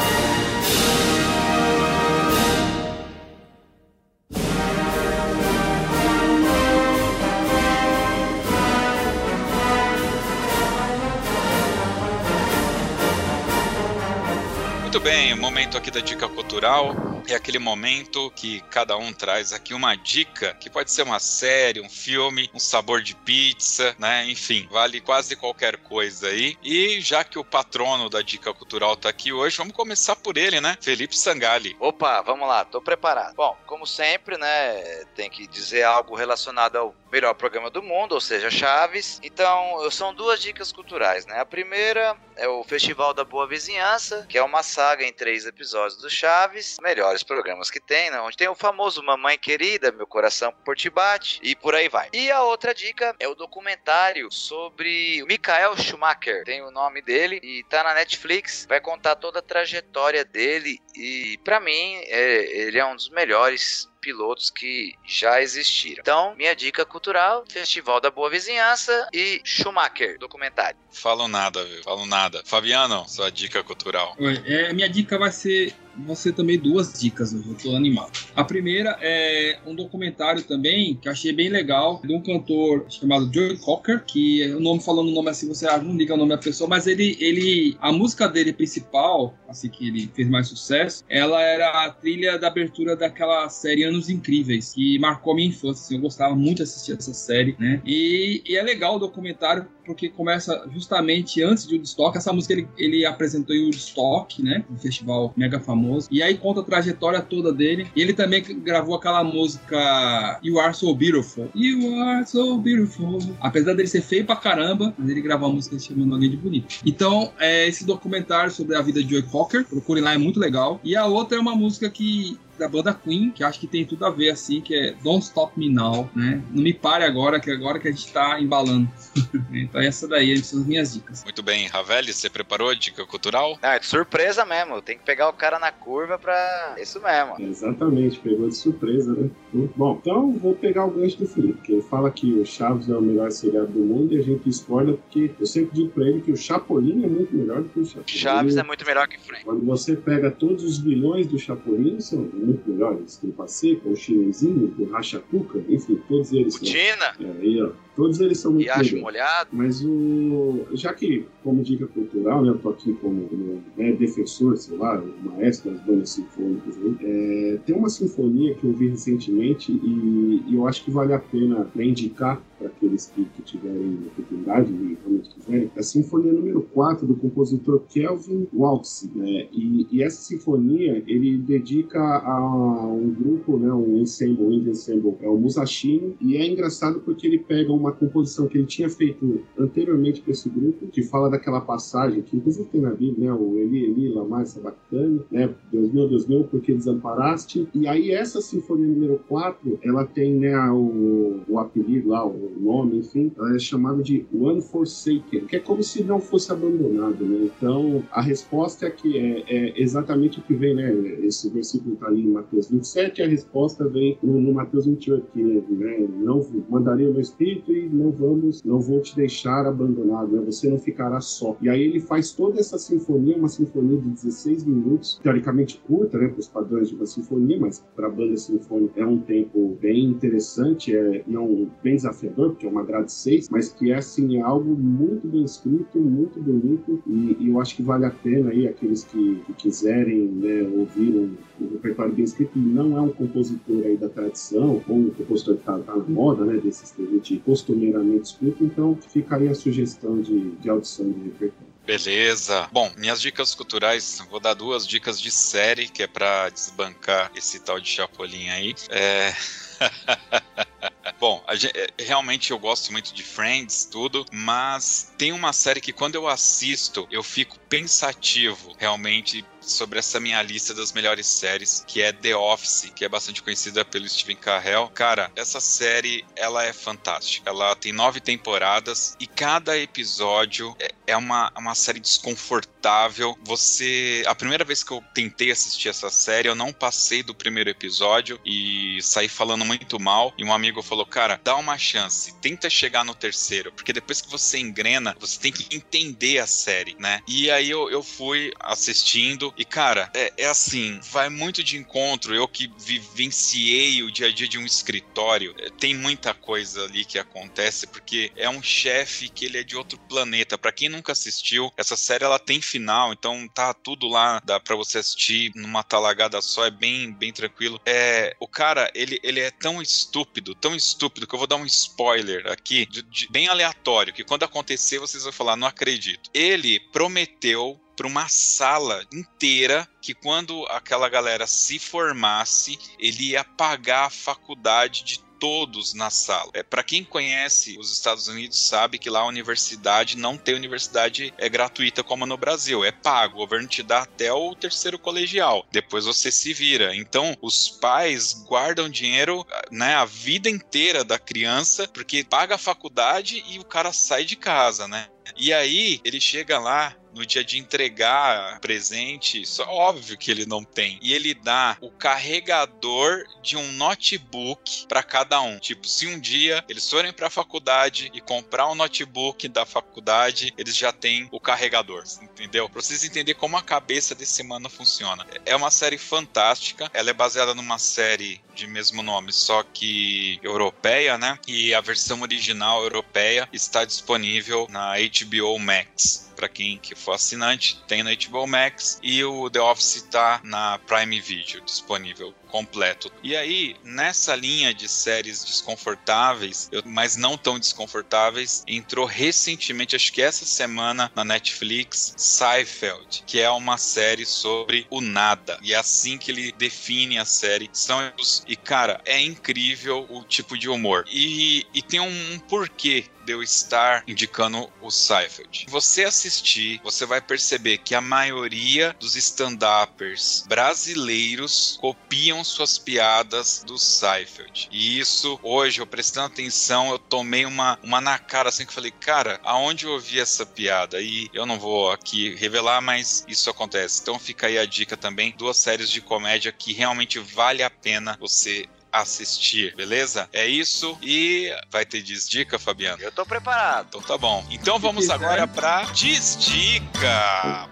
bem, o momento aqui da dica cultural é aquele momento que cada um traz aqui uma dica, que pode ser uma série, um filme, um sabor de pizza, né? Enfim, vale quase qualquer coisa aí. E já que o patrono da dica cultural tá aqui hoje, vamos começar por ele, né? Felipe Sangali. Opa, vamos lá, tô preparado. Bom, como sempre, né, tem que dizer algo relacionado ao melhor programa do mundo, ou seja, Chaves. Então, são duas dicas culturais, né? A primeira é o Festival da Boa Vizinhança, que é uma saga em três episódios do Chaves, melhores programas que tem, né? Onde tem o famoso Mamãe Querida, Meu Coração por Te Bate, e por aí vai. E a outra dica é o documentário sobre Michael Schumacher, tem o nome dele, e tá na Netflix, vai contar toda a trajetória dele, e para mim, é, ele é um dos melhores pilotos que já existiram. Então, minha dica cultural: Festival da Boa Vizinhança e Schumacher, documentário. Falo nada, viu? Falo nada. Fabiano, sua dica cultural. Oi, é, minha dica vai ser vão ser também duas dicas, eu tô animado. A primeira é um documentário também que achei bem legal, de um cantor chamado Joe Cocker, que o nome falando o nome assim, você não liga o nome da pessoa, mas ele, ele a música dele principal, assim que ele fez mais sucesso, ela era a trilha da abertura daquela série Anos Incríveis, que marcou minha infância, assim, eu gostava muito de assistir essa série, né? E, e é legal o documentário porque começa justamente antes de Woodstock, essa música ele, ele apresentou em Woodstock, né? Um festival mega famoso famoso. E aí conta a trajetória toda dele. E ele também gravou aquela música You Are So Beautiful. You Are So Beautiful. Apesar dele ser feio pra caramba, mas ele gravou a música chamando alguém de bonito. Então, é esse documentário sobre a vida de Joey Cocker. Procurem lá, é muito legal. E a outra é uma música que da banda Queen, que acho que tem tudo a ver, assim, que é Don't Stop Me Now, né? Não me pare agora, que agora que a gente tá embalando. então essa daí são as minhas dicas. Muito bem, Ravelli, você preparou a dica cultural? Ah, é de surpresa mesmo, tem que pegar o cara na curva pra... Isso mesmo. Exatamente, pegou de surpresa, né? Bom, então vou pegar o gancho do Felipe, que ele fala que o Chaves é o melhor seriado do mundo e a gente discorda porque eu sempre digo pra ele que o Chapolin é muito melhor do que o Chaves. Chaves é muito melhor que o Frank. Quando você pega todos os vilões do Chapolin, são muito melhores. Tem Passeca, o Chinesinho, o Rachacuca, enfim, todos eles. O Tina! É, aí, ó, Todos eles são muito Riacho molhado. Mas o. Já que, como dica cultural, né, eu tô aqui como, como né, defensor, sei lá, maestro das bandas sinfônicas, né, é, tem uma sinfonia que eu vi recentemente e, e eu acho que vale a pena né, indicar para aqueles que, que, tiverem oportunidade e realmente quiserem, a Sinfonia número 4 do compositor Kelvin Waltz, né? E, e, essa sinfonia ele dedica a um grupo, né? Um ensemble, um ensemble, é o Musashino, e é engraçado porque ele pega uma composição que ele tinha feito anteriormente para esse grupo, que fala daquela passagem que inclusive tem na Bíblia, né? O Eli, Eli, Lamar, Sabactani, né? Deus meu, Deus meu, porque desamparaste. E aí essa sinfonia número 4, ela tem, né, o, o apelido lá, o nome, enfim, ela é chamada de One Forsaken, que é como se não fosse abandonado, né? Então, a resposta é que é, é exatamente o que vem, né? Esse versículo está ali em Mateus 27, a resposta vem no, no Mateus 28, que né? não mandarei o meu espírito e não vamos, não vou te deixar abandonado, né? Você não ficará só. E aí ele faz toda essa sinfonia, uma sinfonia de 16 minutos, teoricamente curta, né? Para os padrões de uma sinfonia, mas para a banda sinfônica é um tempo bem interessante, é, é um bem desafiador porque é uma grade 6, mas que é assim, algo muito bem escrito, muito bonito, e, e eu acho que vale a pena aí aqueles que, que quiserem né, ouvir um, um repertório bem escrito, não é um compositor aí da tradição, ou um compositor que está tá na moda, né, desses que a gente costumeiramente escuta, então fica aí a sugestão de, de audição de repertório. Beleza. Bom, minhas dicas culturais, vou dar duas dicas de série, que é para desbancar esse tal de Chapolin aí. É. Bom, gente, é, realmente eu gosto muito de Friends, tudo, mas tem uma série que quando eu assisto, eu fico pensativo realmente sobre essa minha lista das melhores séries, que é The Office, que é bastante conhecida pelo Steven Carell. Cara, essa série, ela é fantástica. Ela tem nove temporadas e cada episódio é, é uma, uma série desconfortável. Você. A primeira vez que eu tentei assistir essa série, eu não passei do primeiro episódio e saí falando muito mal. E um amigo falou: Cara, dá uma chance, tenta chegar no terceiro, porque depois que você engrena, você tem que entender a série, né? E aí eu, eu fui assistindo e, cara, é, é assim, vai muito de encontro. Eu que vivenciei o dia a dia de um escritório, é, tem muita coisa ali que acontece, porque é um chefe que ele é de outro planeta. Para quem nunca assistiu, essa série ela tem final, então tá tudo lá, dá para você assistir numa talagada só, é bem, bem tranquilo. É, o cara, ele, ele é tão estúpido, tão estúpido que eu vou dar um spoiler aqui, de, de, bem aleatório, que quando acontecer vocês vão falar, não acredito. Ele prometeu para uma sala inteira que quando aquela galera se formasse, ele ia pagar a faculdade de todos na sala. É, para quem conhece os Estados Unidos sabe que lá a universidade não tem universidade é gratuita como no Brasil, é pago. O governo te dá até o terceiro colegial. Depois você se vira. Então os pais guardam dinheiro, né, a vida inteira da criança porque paga a faculdade e o cara sai de casa, né? E aí ele chega lá no dia de entregar presente, só óbvio que ele não tem. E ele dá o carregador de um notebook para cada um. Tipo, se um dia eles forem para a faculdade e comprar um notebook da faculdade, eles já têm o carregador, entendeu? Pra vocês entenderem como a cabeça desse mano funciona. É uma série fantástica, ela é baseada numa série de mesmo nome, só que europeia, né? E a versão original europeia está disponível na HBO Max para quem que for assinante, tem na HBO Max e o The Office está na Prime Video disponível completo. E aí, nessa linha de séries desconfortáveis, mas não tão desconfortáveis, entrou recentemente, acho que essa semana, na Netflix, Seinfeld, que é uma série sobre o nada. E é assim que ele define a série. São e, cara, é incrível o tipo de humor. E, e tem um, um porquê de eu estar indicando o Seinfeld. Você assistir, você vai perceber que a maioria dos stand-uppers brasileiros copiam suas piadas do Seinfeld. E isso, hoje, eu prestando atenção, eu tomei uma, uma na cara assim que falei, cara, aonde eu ouvi essa piada? E eu não vou aqui revelar, mas isso acontece. Então fica aí a dica também, duas séries de comédia que realmente vale a pena você assistir, beleza? É isso e vai ter Desdica, Fabiano? Eu tô preparado. Então tá bom. Então vamos agora pra Desdica.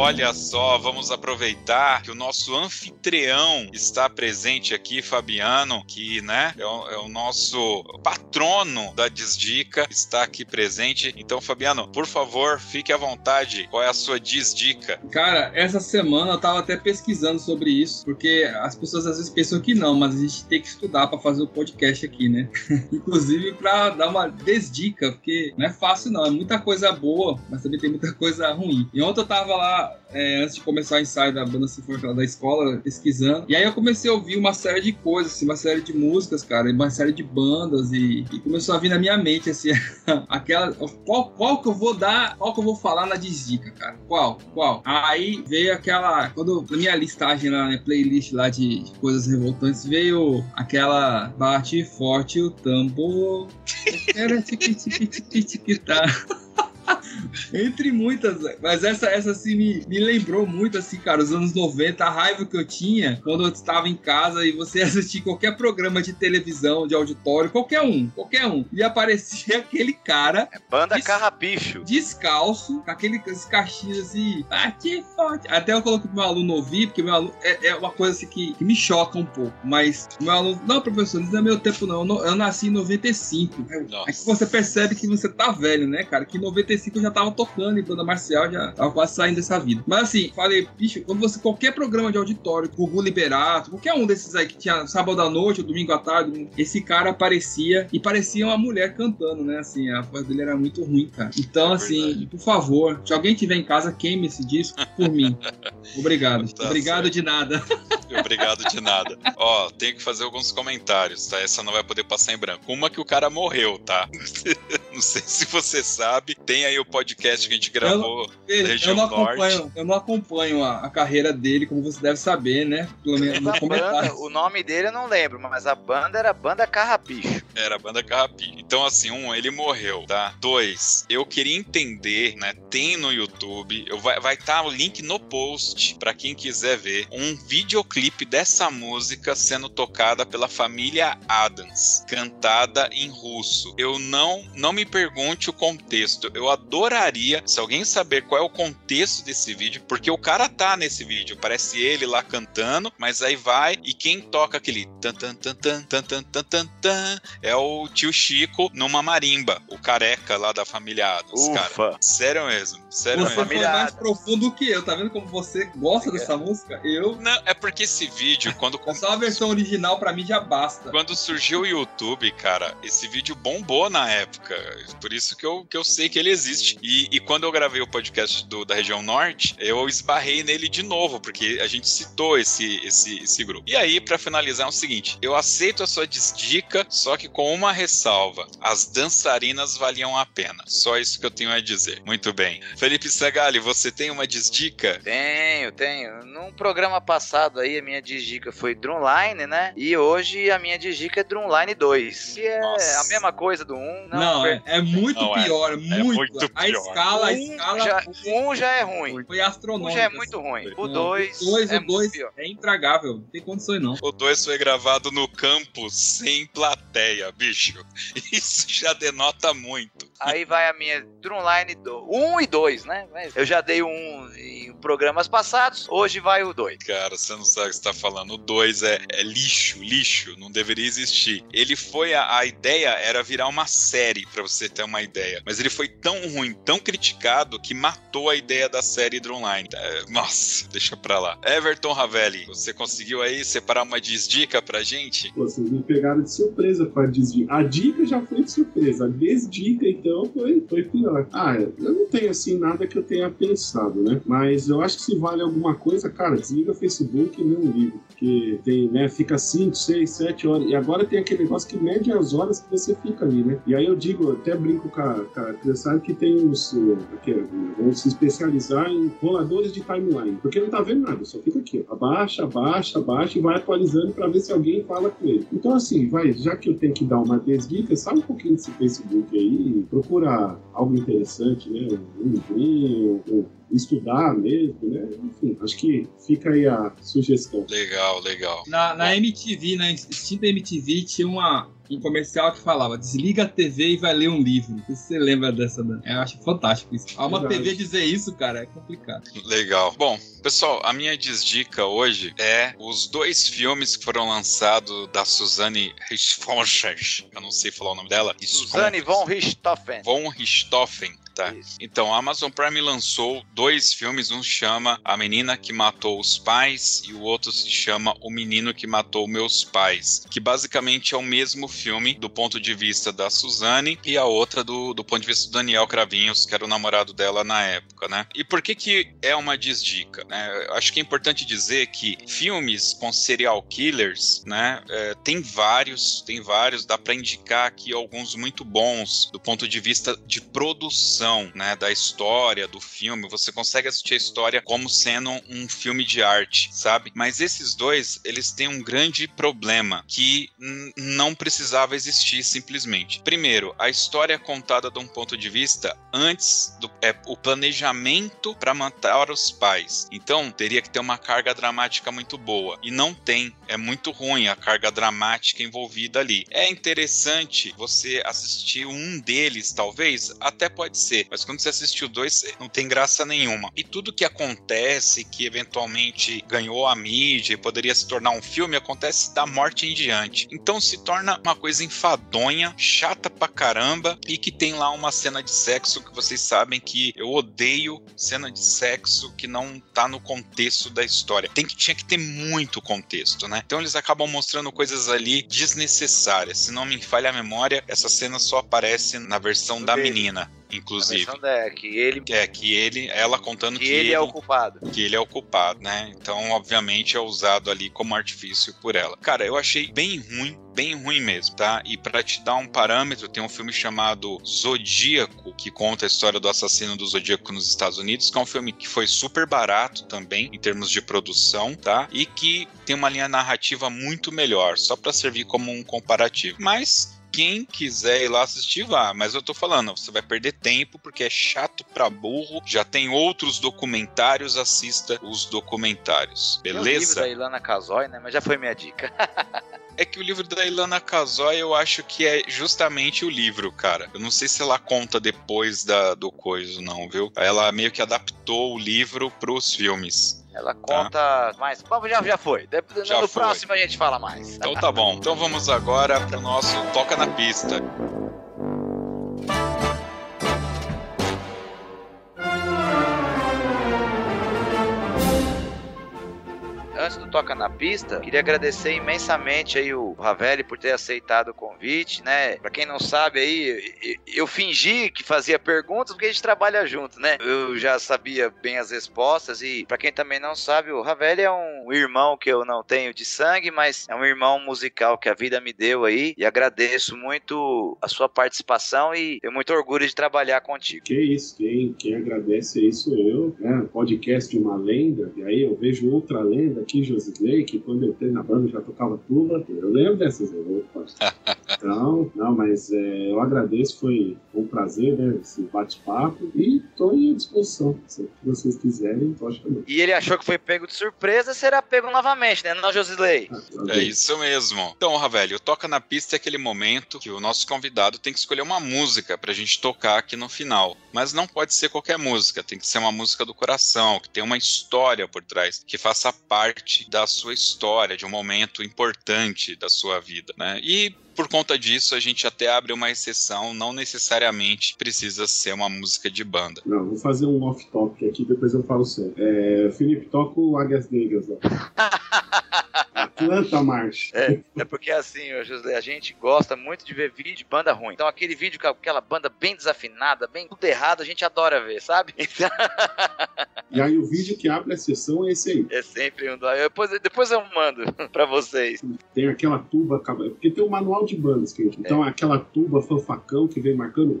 Olha só, vamos aproveitar que o nosso anfitrião está presente aqui, Fabiano, que né, é o, é o nosso patrono da Desdica, está aqui presente. Então, Fabiano, por favor, fique à vontade. Qual é a sua Desdica? Cara, essa semana eu tava até pesquisando sobre isso, porque as pessoas às vezes pensam que não, mas a gente tem que estudar para fazer o podcast aqui, né? Inclusive para dar uma desdica, porque não é fácil não, é muita coisa boa, mas também tem muita coisa ruim. E ontem eu tava lá é, antes de começar o ensaio da banda sinfônica da escola, pesquisando. E aí eu comecei a ouvir uma série de coisas, assim, uma série de músicas, cara, uma série de bandas e, e começou a vir na minha mente, assim, aquela. Qual, qual que eu vou dar, qual que eu vou falar na desdica, cara? Qual? Qual? Aí veio aquela. Quando na minha listagem lá, né, playlist lá de, de coisas revoltantes, veio aquela Bate Forte o Tambor. Era Entre muitas, mas essa, essa assim, me, me lembrou muito, assim, cara, os anos 90, a raiva que eu tinha quando eu estava em casa e você assistia qualquer programa de televisão, de auditório, qualquer um, qualquer um, e aparecia aquele cara. É banda des, Carrapicho. Descalço, com aquele caixinho assim, ah, bate forte. Até eu coloquei pro meu aluno ouvir, porque meu aluno é, é uma coisa assim que, que, me choca um pouco, mas meu aluno, não, professor, não é meu tempo, não, eu, eu nasci em 95. Nossa. Aí você percebe que você tá velho, né, cara, que 95 que eu já tava tocando em banda marcial, já tava quase saindo dessa vida. Mas assim, falei, bicho, quando você, qualquer programa de auditório, Gugu Liberato, qualquer um desses aí que tinha sábado à noite ou domingo à tarde, esse cara aparecia e parecia uma mulher cantando, né? Assim, a voz dele era muito ruim, cara. Então, é assim, por favor, se alguém tiver em casa, queime esse disco por mim. Obrigado. Tá Obrigado certo. de nada. Obrigado de nada. Ó, tenho que fazer alguns comentários, tá? Essa não vai poder passar em branco. Uma que o cara morreu, tá? Não sei se você sabe. Tem aí o podcast que a gente gravou Ele- da região eu, não norte. acompanho, eu não acompanho a, a carreira dele, como você deve saber, né? Pelo menos no banda, comentário. o nome dele eu não lembro, mas a banda era Banda Carrapicho. Era a banda Carrapi. Então, assim, um, ele morreu, tá? Dois, eu queria entender, né? Tem no YouTube, eu vai vai estar o link no post pra quem quiser ver um videoclipe dessa música sendo tocada pela família Adams, cantada em russo. Eu não não me pergunte o contexto. Eu adoraria se alguém saber qual é o contexto desse vídeo, porque o cara tá nesse vídeo, parece ele lá cantando, mas aí vai e quem toca aquele tan tan tan tan tan tan tan tan, tan é o tio Chico numa marimba, o careca lá da família Adams, cara. Ufa. Sério mesmo, sério Você mesmo. foi Família mais profundo que eu, tá vendo como você gosta dessa música? Eu. Não, é porque esse vídeo, quando, Só a versão original pra mim já basta. quando surgiu o YouTube, cara, esse vídeo bombou na época. Por isso que eu, que eu sei que ele existe. E, e quando eu gravei o podcast do- da região norte, eu esbarrei nele de novo, porque a gente citou esse, esse, esse grupo. E aí, pra finalizar, é o seguinte: eu aceito a sua desdica, só que com uma ressalva: as dançarinas valiam a pena. Só isso que eu tenho a dizer. Muito bem. Felipe Sagali, você tem uma desdica? Tenho, tenho. Num programa passado aí, a minha digica foi Drumline, né? E hoje a minha digica é Drumline 2. Que é Nossa. a mesma coisa do 1. Não, é, é muito Não, é. pior, é muito. muito a pior. escala, a Um escala já, foi, um já é ruim. foi Um astronômica. já é muito ruim. O Não, 2 o dois, é dois muito é intragável, não tem condições não. O 2 foi gravado no campo sem plateia, bicho. Isso já denota muito. Aí vai a minha Drumline 1 e 2, né? Eu já dei um em programas passados, hoje vai o 2. Cara, você não sabe o que você tá falando. O 2 é, é lixo, lixo. Não deveria existir. Ele foi. A, a ideia era virar uma série, pra você ter uma ideia. Mas ele foi tão ruim, tão criticado, que matou a ideia da série Drumline. É, nossa, deixa pra lá. Everton Ravelli, você conseguiu aí separar uma desdica pra gente? Pô, vocês me pegaram de surpresa com a desdica. A dica já foi de surpresa. A desdica, então, foi, foi pior. Ah, eu não tenho, assim, nada que eu tenha pensado, né? Mas eu acho que se vale alguma coisa, cara, desliga o Facebook e um livro. Porque tem, né, fica 5, 6, 7 horas. E agora tem aquele negócio que mede as horas que você fica ali, né? E aí eu digo, até brinco com a, com criançada que tem os... que vão se especializar em roladores de timeline. Porque não tá vendo nada, só fica aqui, ó. Abaixa, abaixa, abaixa e vai atualizando pra ver se alguém fala com ele. Então, assim, vai, já que eu tenho que dar uma desdica, sai um pouquinho desse Facebook aí, procura algo interessante, né? Um livrinho, um- estudar mesmo, né? Enfim, acho que fica aí a sugestão. Legal, legal. Na, na MTV, na extinta MTV, tinha uma, um comercial que falava desliga a TV e vai ler um livro. Não sei se você lembra dessa. Dan. Eu acho fantástico isso. A uma Verdade. TV dizer isso, cara, é complicado. Legal. Bom, pessoal, a minha desdica hoje é os dois filmes que foram lançados da Suzanne Richthofen. Eu não sei falar o nome dela. Suzanne von Richthofen. Von Richthofen. Tá. Isso. Então, a Amazon Prime lançou dois filmes, um chama A Menina que Matou os Pais e o outro se chama O Menino que Matou Meus Pais, que basicamente é o mesmo filme do ponto de vista da Suzane e a outra do, do ponto de vista do Daniel Cravinhos, que era o namorado dela na época, né? E por que que é uma desdica, né? Eu Acho que é importante dizer que filmes com serial killers, né, é, tem vários, tem vários, dá pra indicar aqui alguns muito bons do ponto de vista de produção, né, da história do filme. Você consegue assistir a história como sendo um filme de arte, sabe? Mas esses dois, eles têm um grande problema que não precisava existir simplesmente. Primeiro, a história é contada de um ponto de vista antes do é, o planejamento para matar os pais. Então, teria que ter uma carga dramática muito boa e não tem. É muito ruim a carga dramática envolvida ali. É interessante você assistir um deles, talvez, até pode ser, mas quando você assistiu dois, não tem graça nenhuma. E tudo que acontece, que eventualmente ganhou a mídia e poderia se tornar um filme, acontece da morte em diante. Então se torna uma coisa enfadonha, chata pra caramba e que tem lá uma cena de sexo que vocês sabem que eu odeio cena de sexo que não tá no contexto da história. Tem que tinha que ter muito contexto, né? Então eles acabam mostrando coisas ali desnecessárias. Se não me falha a memória, essa cena só aparece na versão da menina. Inclusive. A da, que ele é que ele, ela contando que, que, ele, é o culpado. Que ele é o culpado, né? Então, obviamente, é usado ali como artifício por ela. Cara, eu achei bem ruim, bem ruim mesmo, tá? E para te dar um parâmetro, tem um filme chamado Zodíaco, que conta a história do assassino do Zodíaco nos Estados Unidos, que é um filme que foi super barato também em termos de produção, tá? E que tem uma linha narrativa muito melhor, só para servir como um comparativo. Mas quem quiser ir lá assistir, vá. Mas eu tô falando, você vai perder tempo porque é chato pra burro. Já tem outros documentários, assista os documentários. Beleza? Tem o livro da Ilana Casoy, né? Mas já foi minha dica. é que o livro da Ilana Casoy eu acho que é justamente o livro, cara. Eu não sei se ela conta depois da, do coisa, não, viu? Ela meio que adaptou o livro pros filmes. Ela tá. conta tá. mais. Bom, já, já foi. Já no foi. próximo a gente fala mais. Então tá bom. Então vamos agora pro nosso Toca na Pista. Antes do Toca na Pista, queria agradecer imensamente aí o Ravelli por ter aceitado o convite, né? Pra quem não sabe aí, eu fingi que fazia perguntas porque a gente trabalha junto, né? Eu já sabia bem as respostas e para quem também não sabe, o Ravelli é um irmão que eu não tenho de sangue, mas é um irmão musical que a vida me deu aí e agradeço muito a sua participação e tenho muito orgulho de trabalhar contigo. Que isso, quem, quem agradece aí sou eu, né? Podcast de uma lenda, e aí eu vejo outra lenda Josilei, que quando eu entrei na banda já tocava tuba. Eu lembro dessas roupas. Então, não, mas é, eu agradeço, foi um prazer, né? Esse bate-papo. E estou à disposição. Se vocês quiserem, pode também. E ele achou que foi pego de surpresa, será pego novamente, né? Não, Josilei? Ah, é isso mesmo. Então, Ravelho, toca na pista é aquele momento que o nosso convidado tem que escolher uma música pra gente tocar aqui no final. Mas não pode ser qualquer música, tem que ser uma música do coração, que tem uma história por trás, que faça parte parte da sua história, de um momento importante da sua vida, né? E por conta disso, a gente até abre uma exceção, não necessariamente precisa ser uma música de banda. Não, vou fazer um off-topic aqui, depois eu falo sério. É, Felipe, toca o Águias Negras ó. Atlanta March. É, é porque assim, José, a gente gosta muito de ver vídeo de banda ruim. Então aquele vídeo com aquela banda bem desafinada, bem tudo errado, a gente adora ver, sabe? Então... E aí o vídeo que abre a sessão é esse aí. É sempre um. Depois, depois eu mando pra vocês. Tem aquela tuba, porque tem o um manual de bandas que Então é. aquela tuba fanfacão que vem marcando.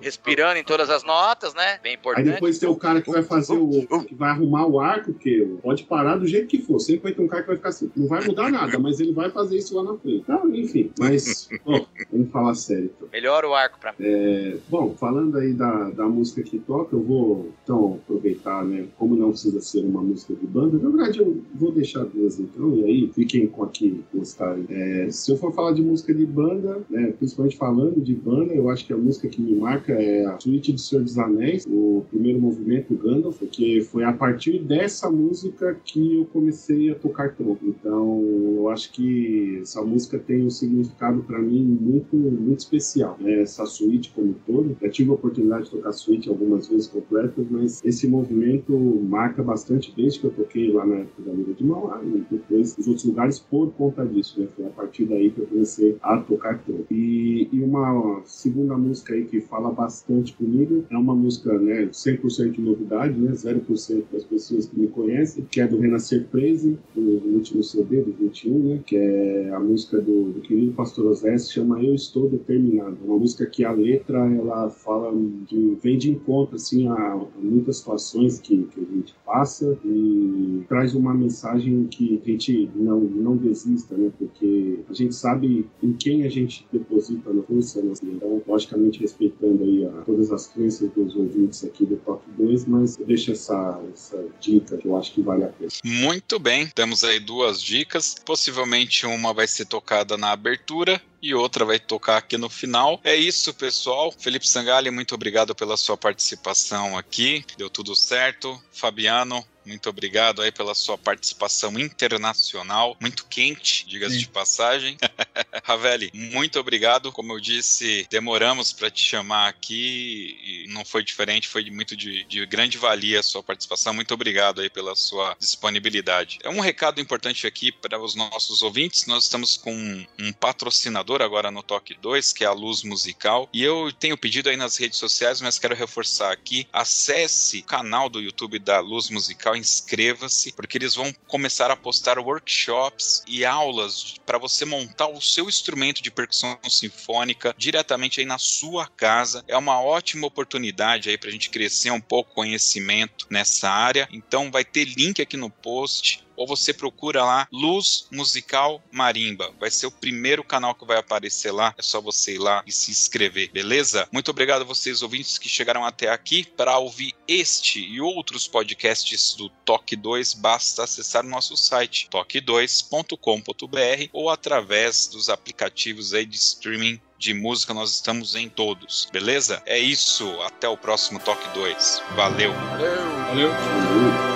Respirando em todas as notas, né? Bem importante. Aí depois tem o cara que vai fazer o. que vai arrumar o arco, que pode parar do jeito que for. Sempre vai ter um cara que vai ficar assim. Não vai mudar nada, mas ele vai fazer isso lá na frente. Então, enfim. Mas, ó, vamos falar sério. Então. Melhora o arco pra mim. É, bom, falando aí da, da música que toca, eu vou então aproveitar, né? Como não precisa ser uma música de banda, na verdade eu vou deixar duas então, e aí fiquem com a que gostarem. É, se eu for falar de música de banda, né, principalmente falando de banda, eu acho que a música que me marca é a Suíte do Senhor dos Anéis, o primeiro movimento Gandalf, porque foi a partir dessa música que eu comecei a tocar tronco. Então, eu acho que essa música tem um significado para mim muito, muito especial. Né? Essa suíte como um todo, já tive a oportunidade de tocar suíte algumas vezes completas, mas esse movimento marca bastante desde que eu toquei lá na época da Mira de Mauá e depois nos outros lugares por conta disso. Né? Foi a partir daí que eu comecei a tocar. E, e uma segunda música aí que fala bastante comigo é uma música né, 100% de novidade, né? 0% das pessoas que me conhecem, que é do Renascer Praise, do último CD do 21, né? Que é a música do, do querido Pastor Osé, se chama Eu Estou Determinado. Uma música que a letra, ela fala de, vem de encontro, assim, a, a muitas situações que, que, a gente passa e traz uma mensagem que a gente não, não desista, né? Porque a gente sabe em quem a gente deposita a força, né? Então, logicamente, respeitando aí a, todas as crenças dos ouvintes aqui do Top 2, mas eu deixo essa, essa dica que eu acho que vale a pena. Muito bem, temos aí duas dicas. Possivelmente uma vai ser tocada na abertura e outra vai tocar aqui no final. É isso, pessoal. Felipe Sangali, muito obrigado pela sua participação aqui. Deu tudo certo. Fabiano, muito obrigado aí pela sua participação internacional, muito quente, diga-se de passagem. Ravelli, muito obrigado. Como eu disse, demoramos para te chamar aqui e não foi diferente, foi muito de, de, grande valia a sua participação. Muito obrigado aí pela sua disponibilidade. É um recado importante aqui para os nossos ouvintes. Nós estamos com um patrocinador agora no Toque 2, que é a Luz Musical. E eu tenho pedido aí nas redes sociais, mas quero reforçar aqui: acesse o canal do YouTube da Luz Musical, inscreva-se, porque eles vão começar a postar workshops e aulas para você montar o seu instrumento de percussão sinfônica diretamente aí na sua casa. É uma ótima oportunidade aí para a gente crescer um pouco o conhecimento nessa área. Então vai ter link aqui no post ou você procura lá Luz Musical Marimba. Vai ser o primeiro canal que vai aparecer lá. É só você ir lá e se inscrever, beleza? Muito obrigado a vocês ouvintes que chegaram até aqui. Para ouvir este e outros podcasts do Toque 2, basta acessar o nosso site toque2.com.br ou através dos aplicativos aí de streaming de música, nós estamos em todos, beleza? É isso, até o próximo Toque 2. Valeu! Valeu! Valeu.